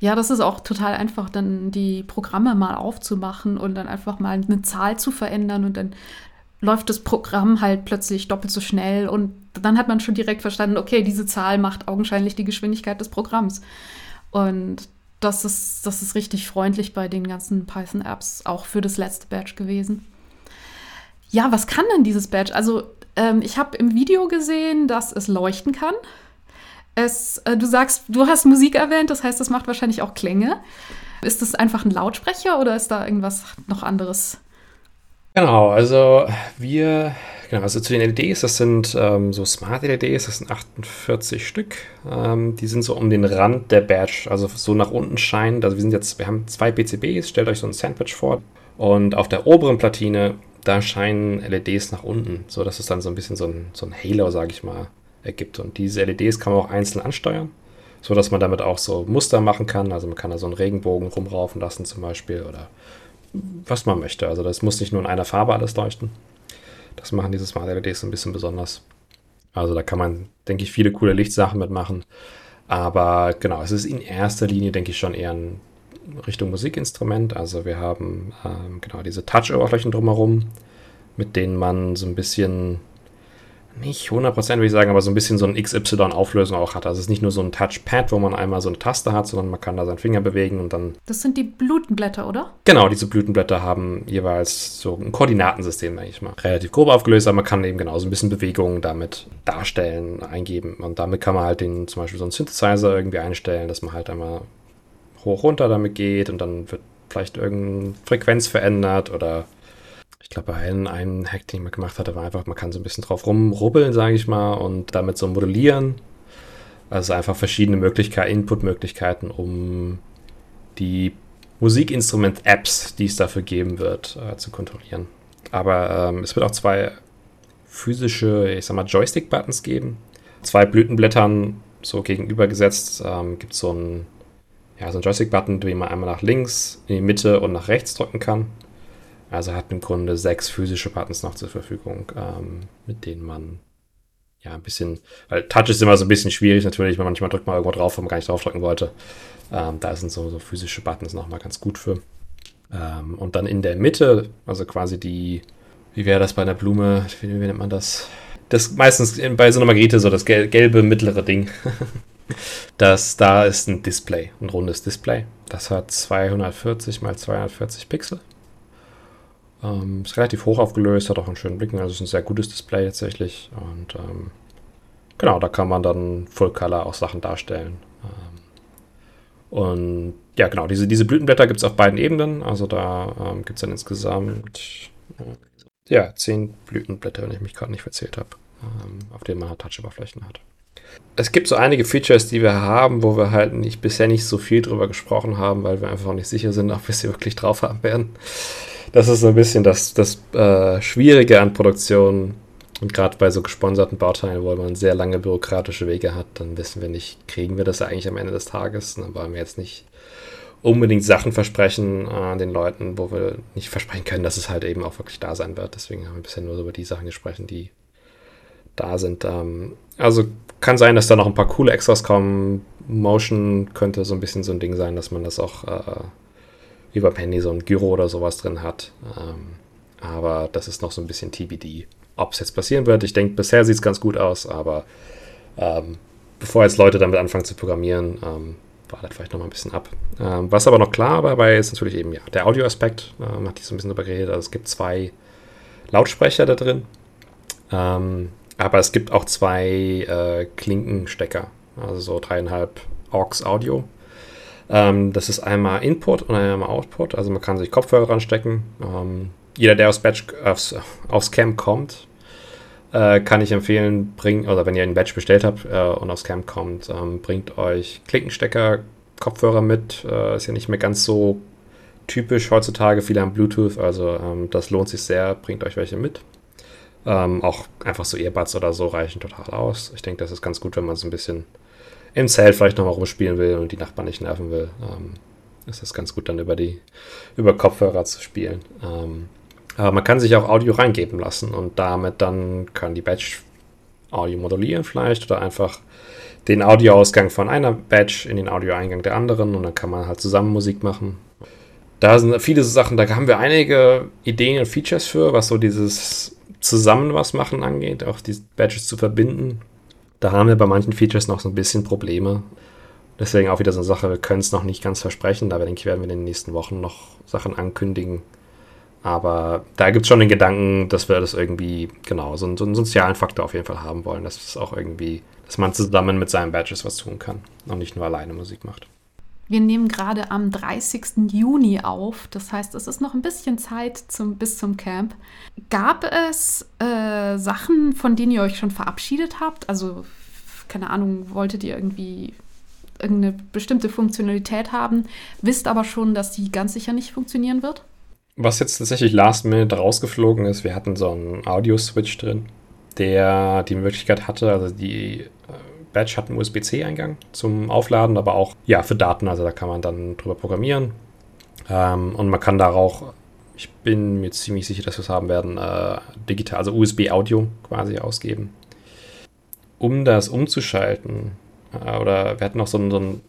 Ja, das ist auch total einfach, dann die Programme mal aufzumachen und dann einfach mal eine Zahl zu verändern und dann läuft das Programm halt plötzlich doppelt so schnell und dann hat man schon direkt verstanden, okay, diese Zahl macht augenscheinlich die Geschwindigkeit des Programms. Und das ist, das ist richtig freundlich bei den ganzen Python-Apps, auch für das letzte Badge gewesen. Ja, was kann denn dieses Badge? Also, ähm, ich habe im Video gesehen, dass es leuchten kann. Es, äh, du sagst, du hast Musik erwähnt, das heißt, das macht wahrscheinlich auch Klänge. Ist das einfach ein Lautsprecher oder ist da irgendwas noch anderes? Genau, also wir, genau, also zu den LEDs, das sind ähm, so Smart LEDs, das sind 48 Stück. Ähm, die sind so um den Rand der Badge, also so nach unten scheinen. Also wir sind jetzt, wir haben zwei PCBs, stellt euch so ein Sandwich vor. Und auf der oberen Platine, da scheinen LEDs nach unten, so dass es dann so ein bisschen so ein, so ein Halo, sage ich mal, ergibt. Und diese LEDs kann man auch einzeln ansteuern, so dass man damit auch so Muster machen kann. Also man kann da so einen Regenbogen rumraufen lassen zum Beispiel oder was man möchte. Also das muss nicht nur in einer Farbe alles leuchten. Das machen diese Smart LEDs ein bisschen besonders. Also da kann man, denke ich, viele coole Lichtsachen mitmachen. Aber genau, es ist in erster Linie, denke ich, schon eher ein Richtung Musikinstrument. Also wir haben ähm, genau diese Touch-Oberflächen drumherum, mit denen man so ein bisschen nicht 100% würde ich sagen, aber so ein bisschen so ein XY-Auflösung auch hat. Also es ist nicht nur so ein Touchpad, wo man einmal so eine Taste hat, sondern man kann da seinen Finger bewegen und dann. Das sind die Blütenblätter, oder? Genau, diese Blütenblätter haben jeweils so ein Koordinatensystem, denke ich mal. Relativ grob aufgelöst, aber man kann eben genau so ein bisschen Bewegungen damit darstellen, eingeben. Und damit kann man halt den, zum Beispiel so einen Synthesizer irgendwie einstellen, dass man halt einmal hoch runter damit geht und dann wird vielleicht irgendeine Frequenz verändert oder ich glaube, ein, ein Hack, den ich mal gemacht hatte, war einfach, man kann so ein bisschen drauf rumrubbeln, sage ich mal, und damit so modellieren. Also einfach verschiedene Möglichkeiten, Input-Möglichkeiten, um die Musikinstrument-Apps, die es dafür geben wird, äh, zu kontrollieren. Aber ähm, es wird auch zwei physische, ich sag mal, Joystick-Buttons geben. Zwei Blütenblättern so gegenübergesetzt ähm, gibt so ein, ja, so Joystick-Button, den man einmal nach links, in die Mitte und nach rechts drücken kann. Also hat im Grunde sechs physische Buttons noch zur Verfügung, ähm, mit denen man ja ein bisschen, weil Touch ist immer so ein bisschen schwierig natürlich, weil manchmal drückt man irgendwo drauf, wo man gar nicht draufdrücken wollte. Ähm, da sind so, so physische Buttons nochmal ganz gut für. Ähm, und dann in der Mitte, also quasi die, wie wäre das bei einer Blume, wie, wie nennt man das? Das meistens bei so einer Margarite so das gelbe mittlere Ding. das da ist ein Display, ein rundes Display. Das hat 240 mal 240 Pixel. Ähm, ist relativ hoch aufgelöst, hat auch einen schönen Blick, also ist ein sehr gutes Display tatsächlich. Und ähm, genau, da kann man dann Full Color auch Sachen darstellen. Ähm, und ja, genau, diese, diese Blütenblätter gibt es auf beiden Ebenen. Also da ähm, gibt es dann insgesamt äh, ja, zehn Blütenblätter, wenn ich mich gerade nicht verzählt habe, ähm, auf denen man halt Touch-Oberflächen hat. Es gibt so einige Features, die wir haben, wo wir halt nicht, bisher nicht so viel drüber gesprochen haben, weil wir einfach auch nicht sicher sind, ob wir sie wirklich drauf haben werden das ist so ein bisschen das, das äh, Schwierige an Produktion. Und gerade bei so gesponserten Bauteilen, wo man sehr lange bürokratische Wege hat, dann wissen wir nicht, kriegen wir das eigentlich am Ende des Tages. Dann wollen wir jetzt nicht unbedingt Sachen versprechen äh, den Leuten, wo wir nicht versprechen können, dass es halt eben auch wirklich da sein wird. Deswegen haben wir bisher nur über die Sachen gesprochen, die da sind. Ähm, also kann sein, dass da noch ein paar coole Extras kommen. Motion könnte so ein bisschen so ein Ding sein, dass man das auch äh, beim Handy so ein Gyro oder sowas drin hat. Ähm, aber das ist noch so ein bisschen TBD, ob es jetzt passieren wird. Ich denke, bisher sieht es ganz gut aus, aber ähm, bevor jetzt Leute damit anfangen zu programmieren, ähm, wartet vielleicht noch mal ein bisschen ab. Ähm, was aber noch klar dabei ist, natürlich eben ja, der Audioaspekt, ähm, hat ich so ein bisschen drüber geredet. Also es gibt zwei Lautsprecher da drin, ähm, aber es gibt auch zwei äh, Klinkenstecker, also so dreieinhalb AUX Audio ähm, das ist einmal Input und einmal Output. Also man kann sich Kopfhörer ranstecken. Ähm, jeder, der aus Batch, aufs, aufs Camp kommt, äh, kann ich empfehlen, bringt, oder wenn ihr einen Batch bestellt habt äh, und aufs Camp kommt, ähm, bringt euch Klinkenstecker, Kopfhörer mit. Äh, ist ja nicht mehr ganz so typisch heutzutage. Viele haben Bluetooth, also ähm, das lohnt sich sehr. Bringt euch welche mit. Ähm, auch einfach so Earbuds oder so reichen total aus. Ich denke, das ist ganz gut, wenn man so ein bisschen im Zelt vielleicht nochmal rumspielen will und die Nachbarn nicht nerven will, ähm, ist das ganz gut dann über die über Kopfhörer zu spielen. Ähm, aber man kann sich auch Audio reingeben lassen und damit dann kann die Batch Audio modulieren vielleicht oder einfach den Audioausgang von einer Batch in den Audioeingang der anderen und dann kann man halt zusammen Musik machen. Da sind viele Sachen, da haben wir einige Ideen und Features für, was so dieses zusammen was machen angeht, auch die Batches zu verbinden. Da haben wir bei manchen Features noch so ein bisschen Probleme. Deswegen auch wieder so eine Sache, wir können es noch nicht ganz versprechen, aber denke ich, werden wir in den nächsten Wochen noch Sachen ankündigen. Aber da gibt es schon den Gedanken, dass wir das irgendwie, genau, so, so, einen sozialen Faktor auf jeden Fall haben wollen, dass es auch irgendwie, dass man zusammen mit seinen Badges was tun kann und nicht nur alleine Musik macht. Wir nehmen gerade am 30. Juni auf. Das heißt, es ist noch ein bisschen Zeit zum, bis zum Camp. Gab es äh, Sachen, von denen ihr euch schon verabschiedet habt? Also, keine Ahnung, wolltet ihr irgendwie irgendeine bestimmte Funktionalität haben, wisst aber schon, dass die ganz sicher nicht funktionieren wird? Was jetzt tatsächlich last minute rausgeflogen ist, wir hatten so einen Audio-Switch drin, der die Möglichkeit hatte, also die Badge hat einen USB-C-Eingang zum Aufladen, aber auch ja für Daten, also da kann man dann drüber programmieren. Ähm, und man kann da auch, ich bin mir ziemlich sicher, dass wir es haben werden, äh, digital, also USB-Audio quasi ausgeben. Um das umzuschalten, äh, oder wir hatten noch so ein, so ein,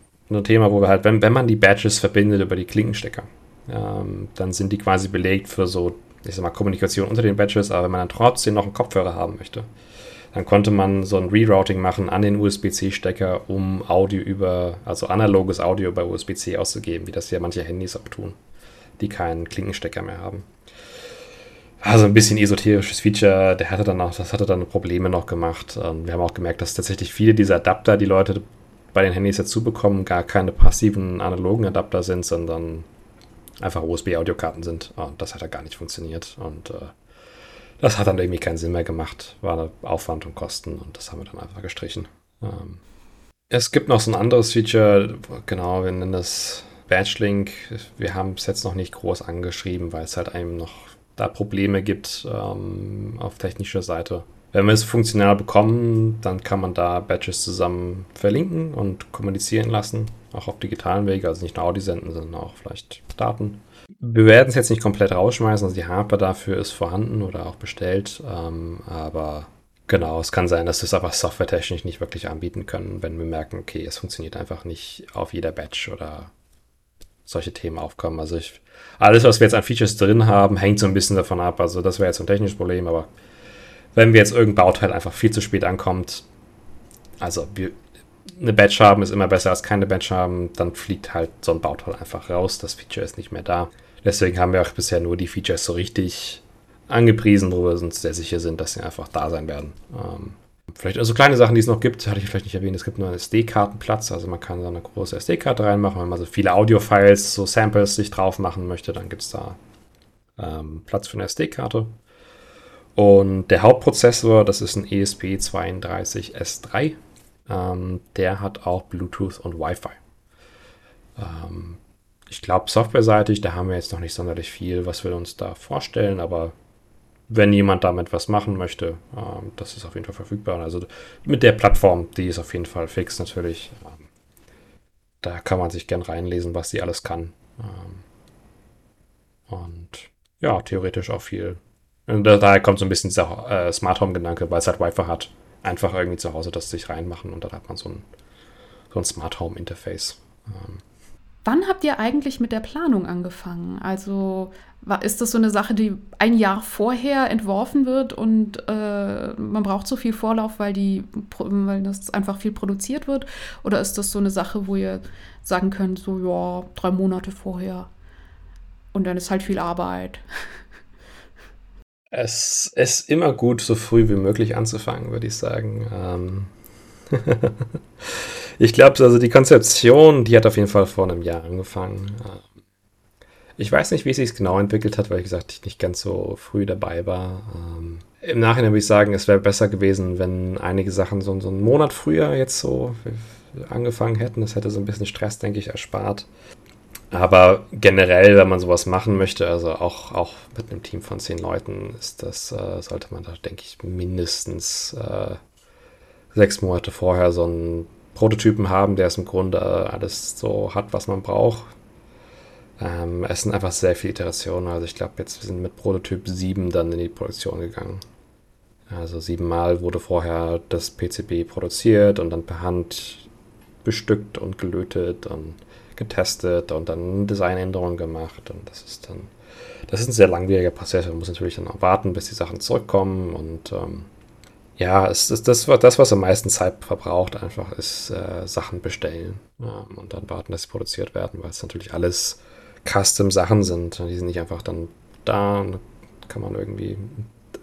Thema, wo wir halt, wenn, wenn man die Badges verbindet über die Klinkenstecker, ähm, dann sind die quasi belegt für so, ich sag mal, Kommunikation unter den Badges, aber wenn man dann trotzdem noch einen Kopfhörer haben möchte, dann konnte man so ein Rerouting machen an den USB-C-Stecker, um Audio über, also analoges Audio bei USB-C auszugeben, wie das ja manche Handys auch tun, die keinen Klinkenstecker mehr haben. Also ein bisschen esoterisches Feature, der hatte dann auch, das hatte dann Probleme noch gemacht. Und wir haben auch gemerkt, dass tatsächlich viele dieser Adapter, die Leute bei den Handys dazu bekommen, gar keine passiven analogen Adapter sind, sondern einfach USB-Audiokarten sind. Und das hat ja gar nicht funktioniert. Und äh, das hat dann irgendwie keinen Sinn mehr gemacht. War Aufwand und Kosten und das haben wir dann einfach gestrichen. Ähm, es gibt noch so ein anderes Feature, genau, wir nennen das Badge Link. Wir haben es jetzt noch nicht groß angeschrieben, weil es halt einem noch da Probleme gibt ähm, auf technischer Seite. Wenn wir es funktional bekommen, dann kann man da Badges zusammen verlinken und kommunizieren lassen, auch auf digitalen Wege, also nicht nur Audi senden, sondern auch vielleicht Daten. Wir werden es jetzt nicht komplett rausschmeißen, also die Hardware dafür ist vorhanden oder auch bestellt, ähm, aber genau, es kann sein, dass wir es einfach softwaretechnisch nicht wirklich anbieten können, wenn wir merken, okay, es funktioniert einfach nicht auf jeder Badge oder solche Themen aufkommen. Also ich, alles, was wir jetzt an Features drin haben, hängt so ein bisschen davon ab. Also das wäre jetzt ein technisches Problem, aber wenn wir jetzt irgendein Bauteil einfach viel zu spät ankommt, also wir, eine Batch haben ist immer besser als keine Batch haben, dann fliegt halt so ein Bauteil einfach raus. Das Feature ist nicht mehr da. Deswegen haben wir auch bisher nur die Features so richtig angepriesen, wo wir uns sehr sicher sind, dass sie einfach da sein werden. Ähm, vielleicht also kleine Sachen, die es noch gibt, hatte ich vielleicht nicht erwähnt. Es gibt nur einen SD-Kartenplatz, also man kann da eine große SD-Karte reinmachen. Wenn man so viele Audio-Files, so Samples sich drauf machen möchte, dann gibt es da ähm, Platz für eine SD-Karte. Und der Hauptprozessor, das ist ein ESP32S3. Ähm, der hat auch Bluetooth und Wi-Fi. Ähm, ich glaube, softwareseitig, da haben wir jetzt noch nicht sonderlich viel, was wir uns da vorstellen, aber wenn jemand damit was machen möchte, ähm, das ist auf jeden Fall verfügbar. Also mit der Plattform, die ist auf jeden Fall fix natürlich. Ähm, da kann man sich gern reinlesen, was sie alles kann. Ähm, und ja, theoretisch auch viel und daher kommt so ein bisschen dieser äh, Smart Home-Gedanke, weil es halt Wi-Fi hat. Einfach irgendwie zu Hause das sich reinmachen und dann hat man so ein, so ein Smart Home-Interface. Ähm. Wann habt ihr eigentlich mit der Planung angefangen? Also war, ist das so eine Sache, die ein Jahr vorher entworfen wird und äh, man braucht so viel Vorlauf, weil, die, weil das einfach viel produziert wird? Oder ist das so eine Sache, wo ihr sagen könnt, so ja, drei Monate vorher und dann ist halt viel Arbeit? Es ist immer gut, so früh wie möglich anzufangen, würde ich sagen. Ähm ich glaube, also die Konzeption, die hat auf jeden Fall vor einem Jahr angefangen. Ähm, ich weiß nicht, wie es sich genau entwickelt hat, weil, wie gesagt, ich nicht ganz so früh dabei war. Ähm, Im Nachhinein würde ich sagen, es wäre besser gewesen, wenn einige Sachen so, so einen Monat früher jetzt so angefangen hätten. Das hätte so ein bisschen Stress, denke ich, erspart. Aber generell, wenn man sowas machen möchte, also auch, auch mit einem Team von zehn Leuten, ist das, äh, sollte man da, denke ich, mindestens äh, sechs Monate vorher so einen Prototypen haben, der es im Grunde alles so hat, was man braucht. Ähm, es sind einfach sehr viele Iterationen. Also ich glaube, jetzt wir sind mit Prototyp 7 dann in die Produktion gegangen. Also siebenmal wurde vorher das PCB produziert und dann per Hand bestückt und gelötet und getestet und dann Designänderungen gemacht. Und das ist dann, das ist ein sehr langwieriger Prozess. Man muss natürlich dann auch warten, bis die Sachen zurückkommen. Und ähm, ja, es ist das, das, was am meisten Zeit verbraucht, einfach ist äh, Sachen bestellen ja, und dann warten, dass sie produziert werden, weil es natürlich alles Custom-Sachen sind. Die sind nicht einfach dann da und kann man irgendwie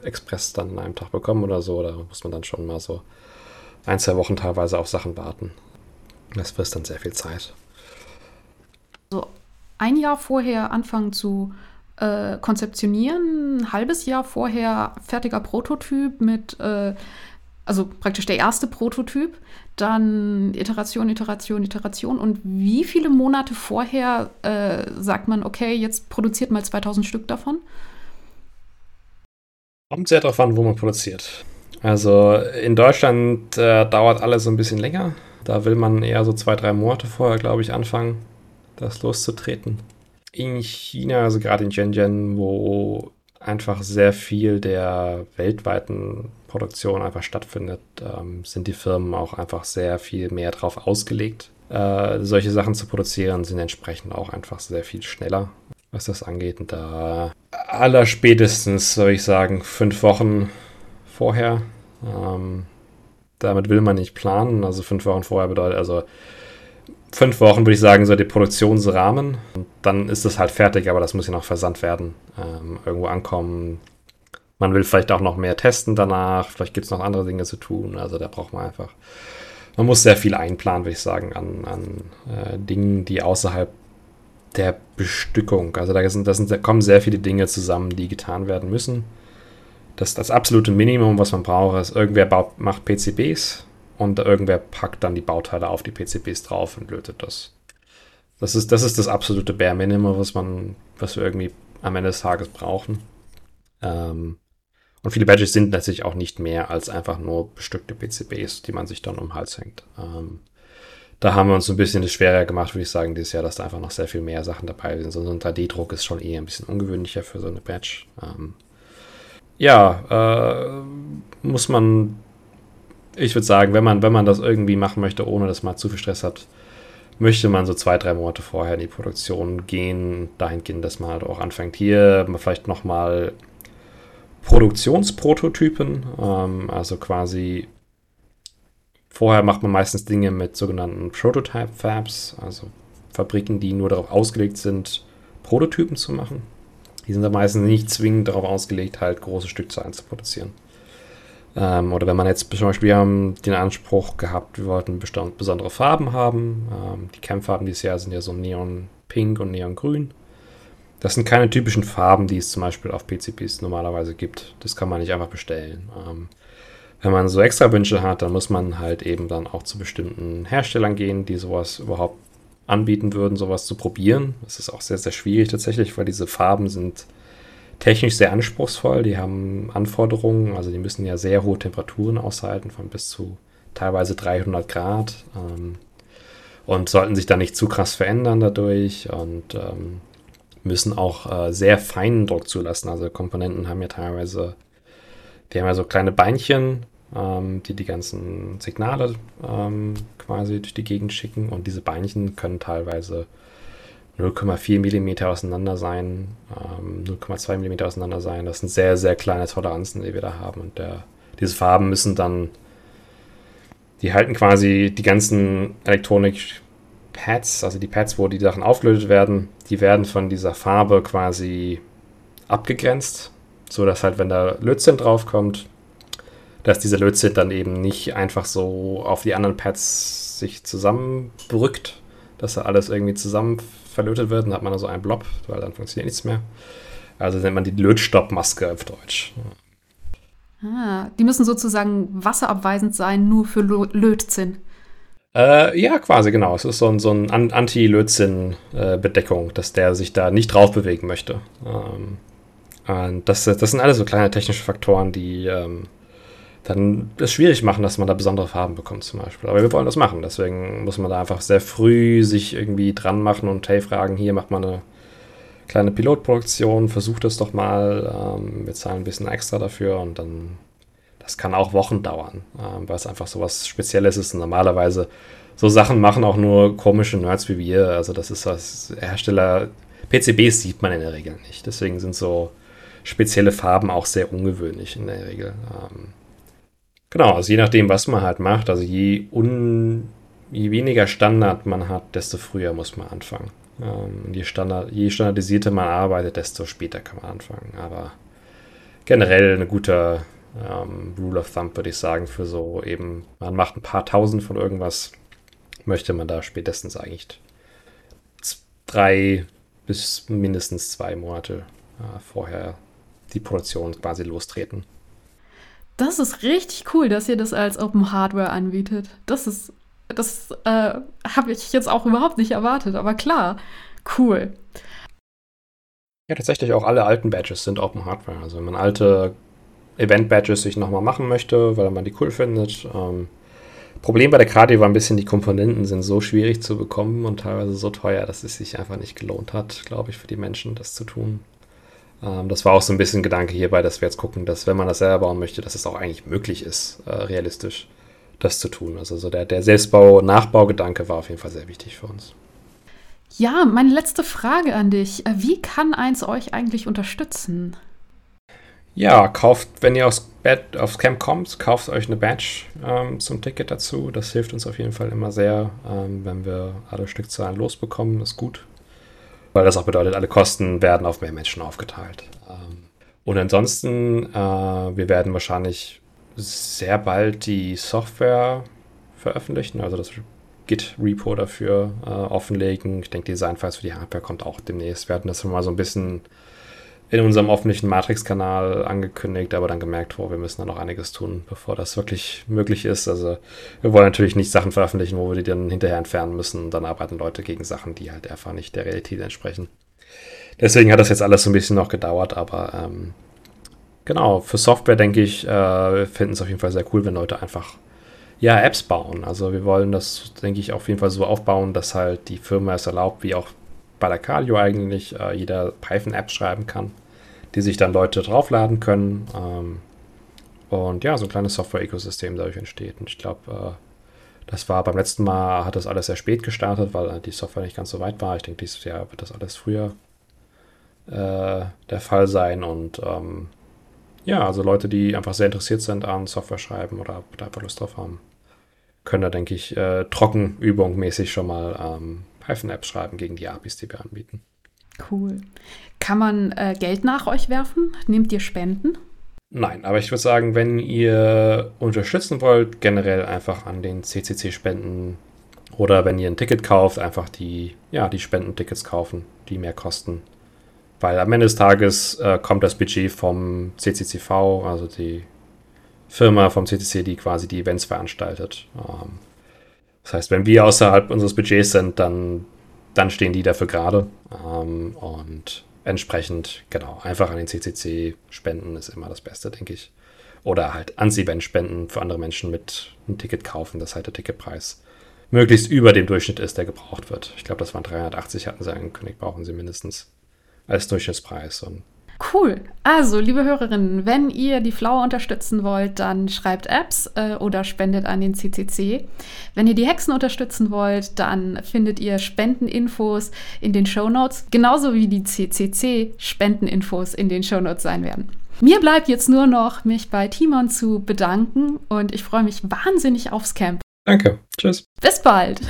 Express dann in einem Tag bekommen oder so. Da muss man dann schon mal so ein, zwei Wochen teilweise auf Sachen warten. Das frisst dann sehr viel Zeit. So ein Jahr vorher anfangen zu äh, konzeptionieren, ein halbes Jahr vorher fertiger Prototyp mit, äh, also praktisch der erste Prototyp, dann Iteration, Iteration, Iteration und wie viele Monate vorher äh, sagt man, okay, jetzt produziert mal 2000 Stück davon? Kommt sehr darauf an, wo man produziert. Also in Deutschland äh, dauert alles so ein bisschen länger. Da will man eher so zwei, drei Monate vorher, glaube ich, anfangen, das loszutreten. In China, also gerade in Shenzhen, wo einfach sehr viel der weltweiten Produktion einfach stattfindet, ähm, sind die Firmen auch einfach sehr viel mehr darauf ausgelegt. Äh, solche Sachen zu produzieren sind entsprechend auch einfach sehr viel schneller, was das angeht. Und da aller spätestens, soll ich sagen, fünf Wochen vorher. Ähm, damit will man nicht planen. Also fünf Wochen vorher bedeutet, also fünf Wochen würde ich sagen, so der Produktionsrahmen. Und dann ist es halt fertig, aber das muss ja noch versandt werden. Ähm, irgendwo ankommen. Man will vielleicht auch noch mehr testen danach. Vielleicht gibt es noch andere Dinge zu tun. Also da braucht man einfach. Man muss sehr viel einplanen, würde ich sagen, an, an äh, Dingen, die außerhalb der Bestückung. Also da, sind, da, sind, da kommen sehr viele Dinge zusammen, die getan werden müssen. Das, das absolute Minimum, was man braucht, ist, irgendwer baut, macht PCBs und irgendwer packt dann die Bauteile auf die PCBs drauf und lötet das. Das ist, das ist das absolute Bare Minimum, was man, was wir irgendwie am Ende des Tages brauchen. Ähm, und viele Badges sind natürlich auch nicht mehr als einfach nur bestückte PCBs, die man sich dann um den Hals hängt. Ähm, da haben wir uns ein bisschen das schwerer gemacht, würde ich sagen, dieses Jahr, dass da einfach noch sehr viel mehr Sachen dabei sind. So ein 3D-Druck ist schon eher ein bisschen ungewöhnlicher für so eine Badge. Ähm, ja, äh, muss man, ich würde sagen, wenn man, wenn man das irgendwie machen möchte, ohne dass man zu viel Stress hat, möchte man so zwei, drei Monate vorher in die Produktion gehen, dahingehend, dass man halt auch anfängt, hier vielleicht nochmal Produktionsprototypen, ähm, also quasi vorher macht man meistens Dinge mit sogenannten Prototype Fabs, also Fabriken, die nur darauf ausgelegt sind, Prototypen zu machen. Die sind da meistens nicht zwingend darauf ausgelegt, halt große Stückzahlen zu produzieren. Ähm, oder wenn man jetzt zum Beispiel, wir haben den Anspruch gehabt, wir wollten besondere Farben haben. Ähm, die Kernfarben dieses Jahr sind ja so Neon Pink und Neon Grün. Das sind keine typischen Farben, die es zum Beispiel auf PCBs normalerweise gibt. Das kann man nicht einfach bestellen. Ähm, wenn man so extra Wünsche hat, dann muss man halt eben dann auch zu bestimmten Herstellern gehen, die sowas überhaupt anbieten würden, sowas zu probieren. Das ist auch sehr, sehr schwierig tatsächlich, weil diese Farben sind technisch sehr anspruchsvoll. Die haben Anforderungen, also die müssen ja sehr hohe Temperaturen aushalten, von bis zu teilweise 300 Grad. Ähm, und sollten sich da nicht zu krass verändern dadurch und ähm, müssen auch äh, sehr feinen Druck zulassen. Also Komponenten haben ja teilweise, die haben ja so kleine Beinchen, ähm, die die ganzen Signale ähm, quasi durch die Gegend schicken. Und diese Beinchen können teilweise 0,4 mm auseinander sein, ähm, 0,2 mm auseinander sein. Das sind sehr, sehr kleine Toleranzen, die wir da haben. Und der, diese Farben müssen dann, die halten quasi die ganzen Elektronik-Pads, also die Pads, wo die Sachen aufgelötet werden, die werden von dieser Farbe quasi abgegrenzt, so dass halt, wenn da Lötzinn draufkommt, dass dieser Lötzinn dann eben nicht einfach so auf die anderen Pads sich zusammenbrückt, dass da alles irgendwie zusammen verlötet wird, dann hat man da so einen Blob, weil dann funktioniert nichts mehr. Also nennt man die Lötstoppmaske auf Deutsch. Ah, die müssen sozusagen wasserabweisend sein, nur für Lötzinn. Äh, ja, quasi, genau. Es ist so ein, so ein Anti-Lötzinn-Bedeckung, dass der sich da nicht drauf bewegen möchte. Ähm, und das, das sind alles so kleine technische Faktoren, die ähm, dann es schwierig machen, dass man da besondere Farben bekommt zum Beispiel. Aber wir wollen das machen, deswegen muss man da einfach sehr früh sich irgendwie dran machen und hey, fragen, hier macht man eine kleine Pilotproduktion, versucht es doch mal, ähm, wir zahlen ein bisschen extra dafür und dann, das kann auch Wochen dauern, ähm, weil es einfach so was Spezielles ist und normalerweise so Sachen machen auch nur komische Nerds wie wir, also das ist was Hersteller, PCBs sieht man in der Regel nicht, deswegen sind so spezielle Farben auch sehr ungewöhnlich in der Regel. Ähm, Genau, also je nachdem, was man halt macht, also je, un, je weniger Standard man hat, desto früher muss man anfangen. Ähm, je, Standard, je standardisierter man arbeitet, desto später kann man anfangen. Aber generell eine gute ähm, Rule of Thumb, würde ich sagen, für so eben, man macht ein paar tausend von irgendwas, möchte man da spätestens eigentlich drei bis mindestens zwei Monate äh, vorher die Produktion quasi lostreten. Das ist richtig cool, dass ihr das als Open Hardware anbietet. Das ist, das äh, habe ich jetzt auch überhaupt nicht erwartet, aber klar, cool. Ja, tatsächlich auch alle alten Badges sind Open Hardware. Also wenn man alte Event-Badges sich nochmal machen möchte, weil man die cool findet. Ähm, Problem bei der Karte war ein bisschen, die Komponenten sind so schwierig zu bekommen und teilweise so teuer, dass es sich einfach nicht gelohnt hat, glaube ich, für die Menschen, das zu tun. Ähm, das war auch so ein bisschen Gedanke hierbei, dass wir jetzt gucken, dass wenn man das selber bauen möchte, dass es auch eigentlich möglich ist, äh, realistisch das zu tun. Also so der, der Selbstbau-Nachbaugedanke war auf jeden Fall sehr wichtig für uns. Ja, meine letzte Frage an dich. Äh, wie kann eins euch eigentlich unterstützen? Ja, kauft, wenn ihr aufs, Bad, aufs Camp kommt, kauft euch eine Badge ähm, zum Ticket dazu. Das hilft uns auf jeden Fall immer sehr, ähm, wenn wir alle Stückzahlen losbekommen. Das ist gut weil das auch bedeutet, alle Kosten werden auf mehr Menschen aufgeteilt. Ähm, und ansonsten, äh, wir werden wahrscheinlich sehr bald die Software veröffentlichen, also das Git-Repo dafür äh, offenlegen. Ich denke, Designfiles für die Hardware kommt auch demnächst. Wir hatten das schon mal so ein bisschen in unserem öffentlichen Matrix-Kanal angekündigt, aber dann gemerkt, oh, wir müssen da noch einiges tun, bevor das wirklich möglich ist. Also wir wollen natürlich nicht Sachen veröffentlichen, wo wir die dann hinterher entfernen müssen dann arbeiten Leute gegen Sachen, die halt einfach nicht der Realität entsprechen. Deswegen hat das jetzt alles so ein bisschen noch gedauert, aber ähm, genau, für Software denke ich, äh, finden es auf jeden Fall sehr cool, wenn Leute einfach ja, Apps bauen. Also wir wollen das, denke ich, auf jeden Fall so aufbauen, dass halt die Firma es erlaubt, wie auch bei der Calio eigentlich äh, jeder Python-App schreiben kann, die sich dann Leute draufladen können. Ähm, und ja, so ein kleines Software-Ökosystem dadurch entsteht. Und ich glaube, äh, das war beim letzten Mal, hat das alles sehr spät gestartet, weil die Software nicht ganz so weit war. Ich denke, dieses Jahr wird das alles früher äh, der Fall sein. Und ähm, ja, also Leute, die einfach sehr interessiert sind an Software schreiben oder da einfach Lust drauf haben, können da, denke ich, äh, trockenübungmäßig schon mal ähm, Python-Apps schreiben gegen die APIs, die wir anbieten. Cool. Kann man äh, Geld nach euch werfen? Nehmt ihr Spenden? Nein, aber ich würde sagen, wenn ihr unterstützen wollt, generell einfach an den CCC spenden oder wenn ihr ein Ticket kauft, einfach die, ja, die Spendentickets kaufen, die mehr kosten. Weil am Ende des Tages äh, kommt das Budget vom CCCV, also die Firma vom CCC, die quasi die Events veranstaltet. Ähm, das heißt, wenn wir außerhalb unseres Budgets sind, dann, dann stehen die dafür gerade. Ähm, und entsprechend, genau, einfach an den CCC spenden ist immer das Beste, denke ich. Oder halt ans Event spenden für andere Menschen mit einem Ticket kaufen, dass halt der Ticketpreis möglichst über dem Durchschnitt ist, der gebraucht wird. Ich glaube, das waren 380, hatten sie angekündigt, brauchen sie mindestens als Durchschnittspreis. Und Cool. Also, liebe Hörerinnen, wenn ihr die Flower unterstützen wollt, dann schreibt Apps äh, oder spendet an den CCC. Wenn ihr die Hexen unterstützen wollt, dann findet ihr Spendeninfos in den Show Notes, genauso wie die CCC-Spendeninfos in den Show Notes sein werden. Mir bleibt jetzt nur noch, mich bei Timon zu bedanken und ich freue mich wahnsinnig aufs Camp. Danke. Tschüss. Bis bald.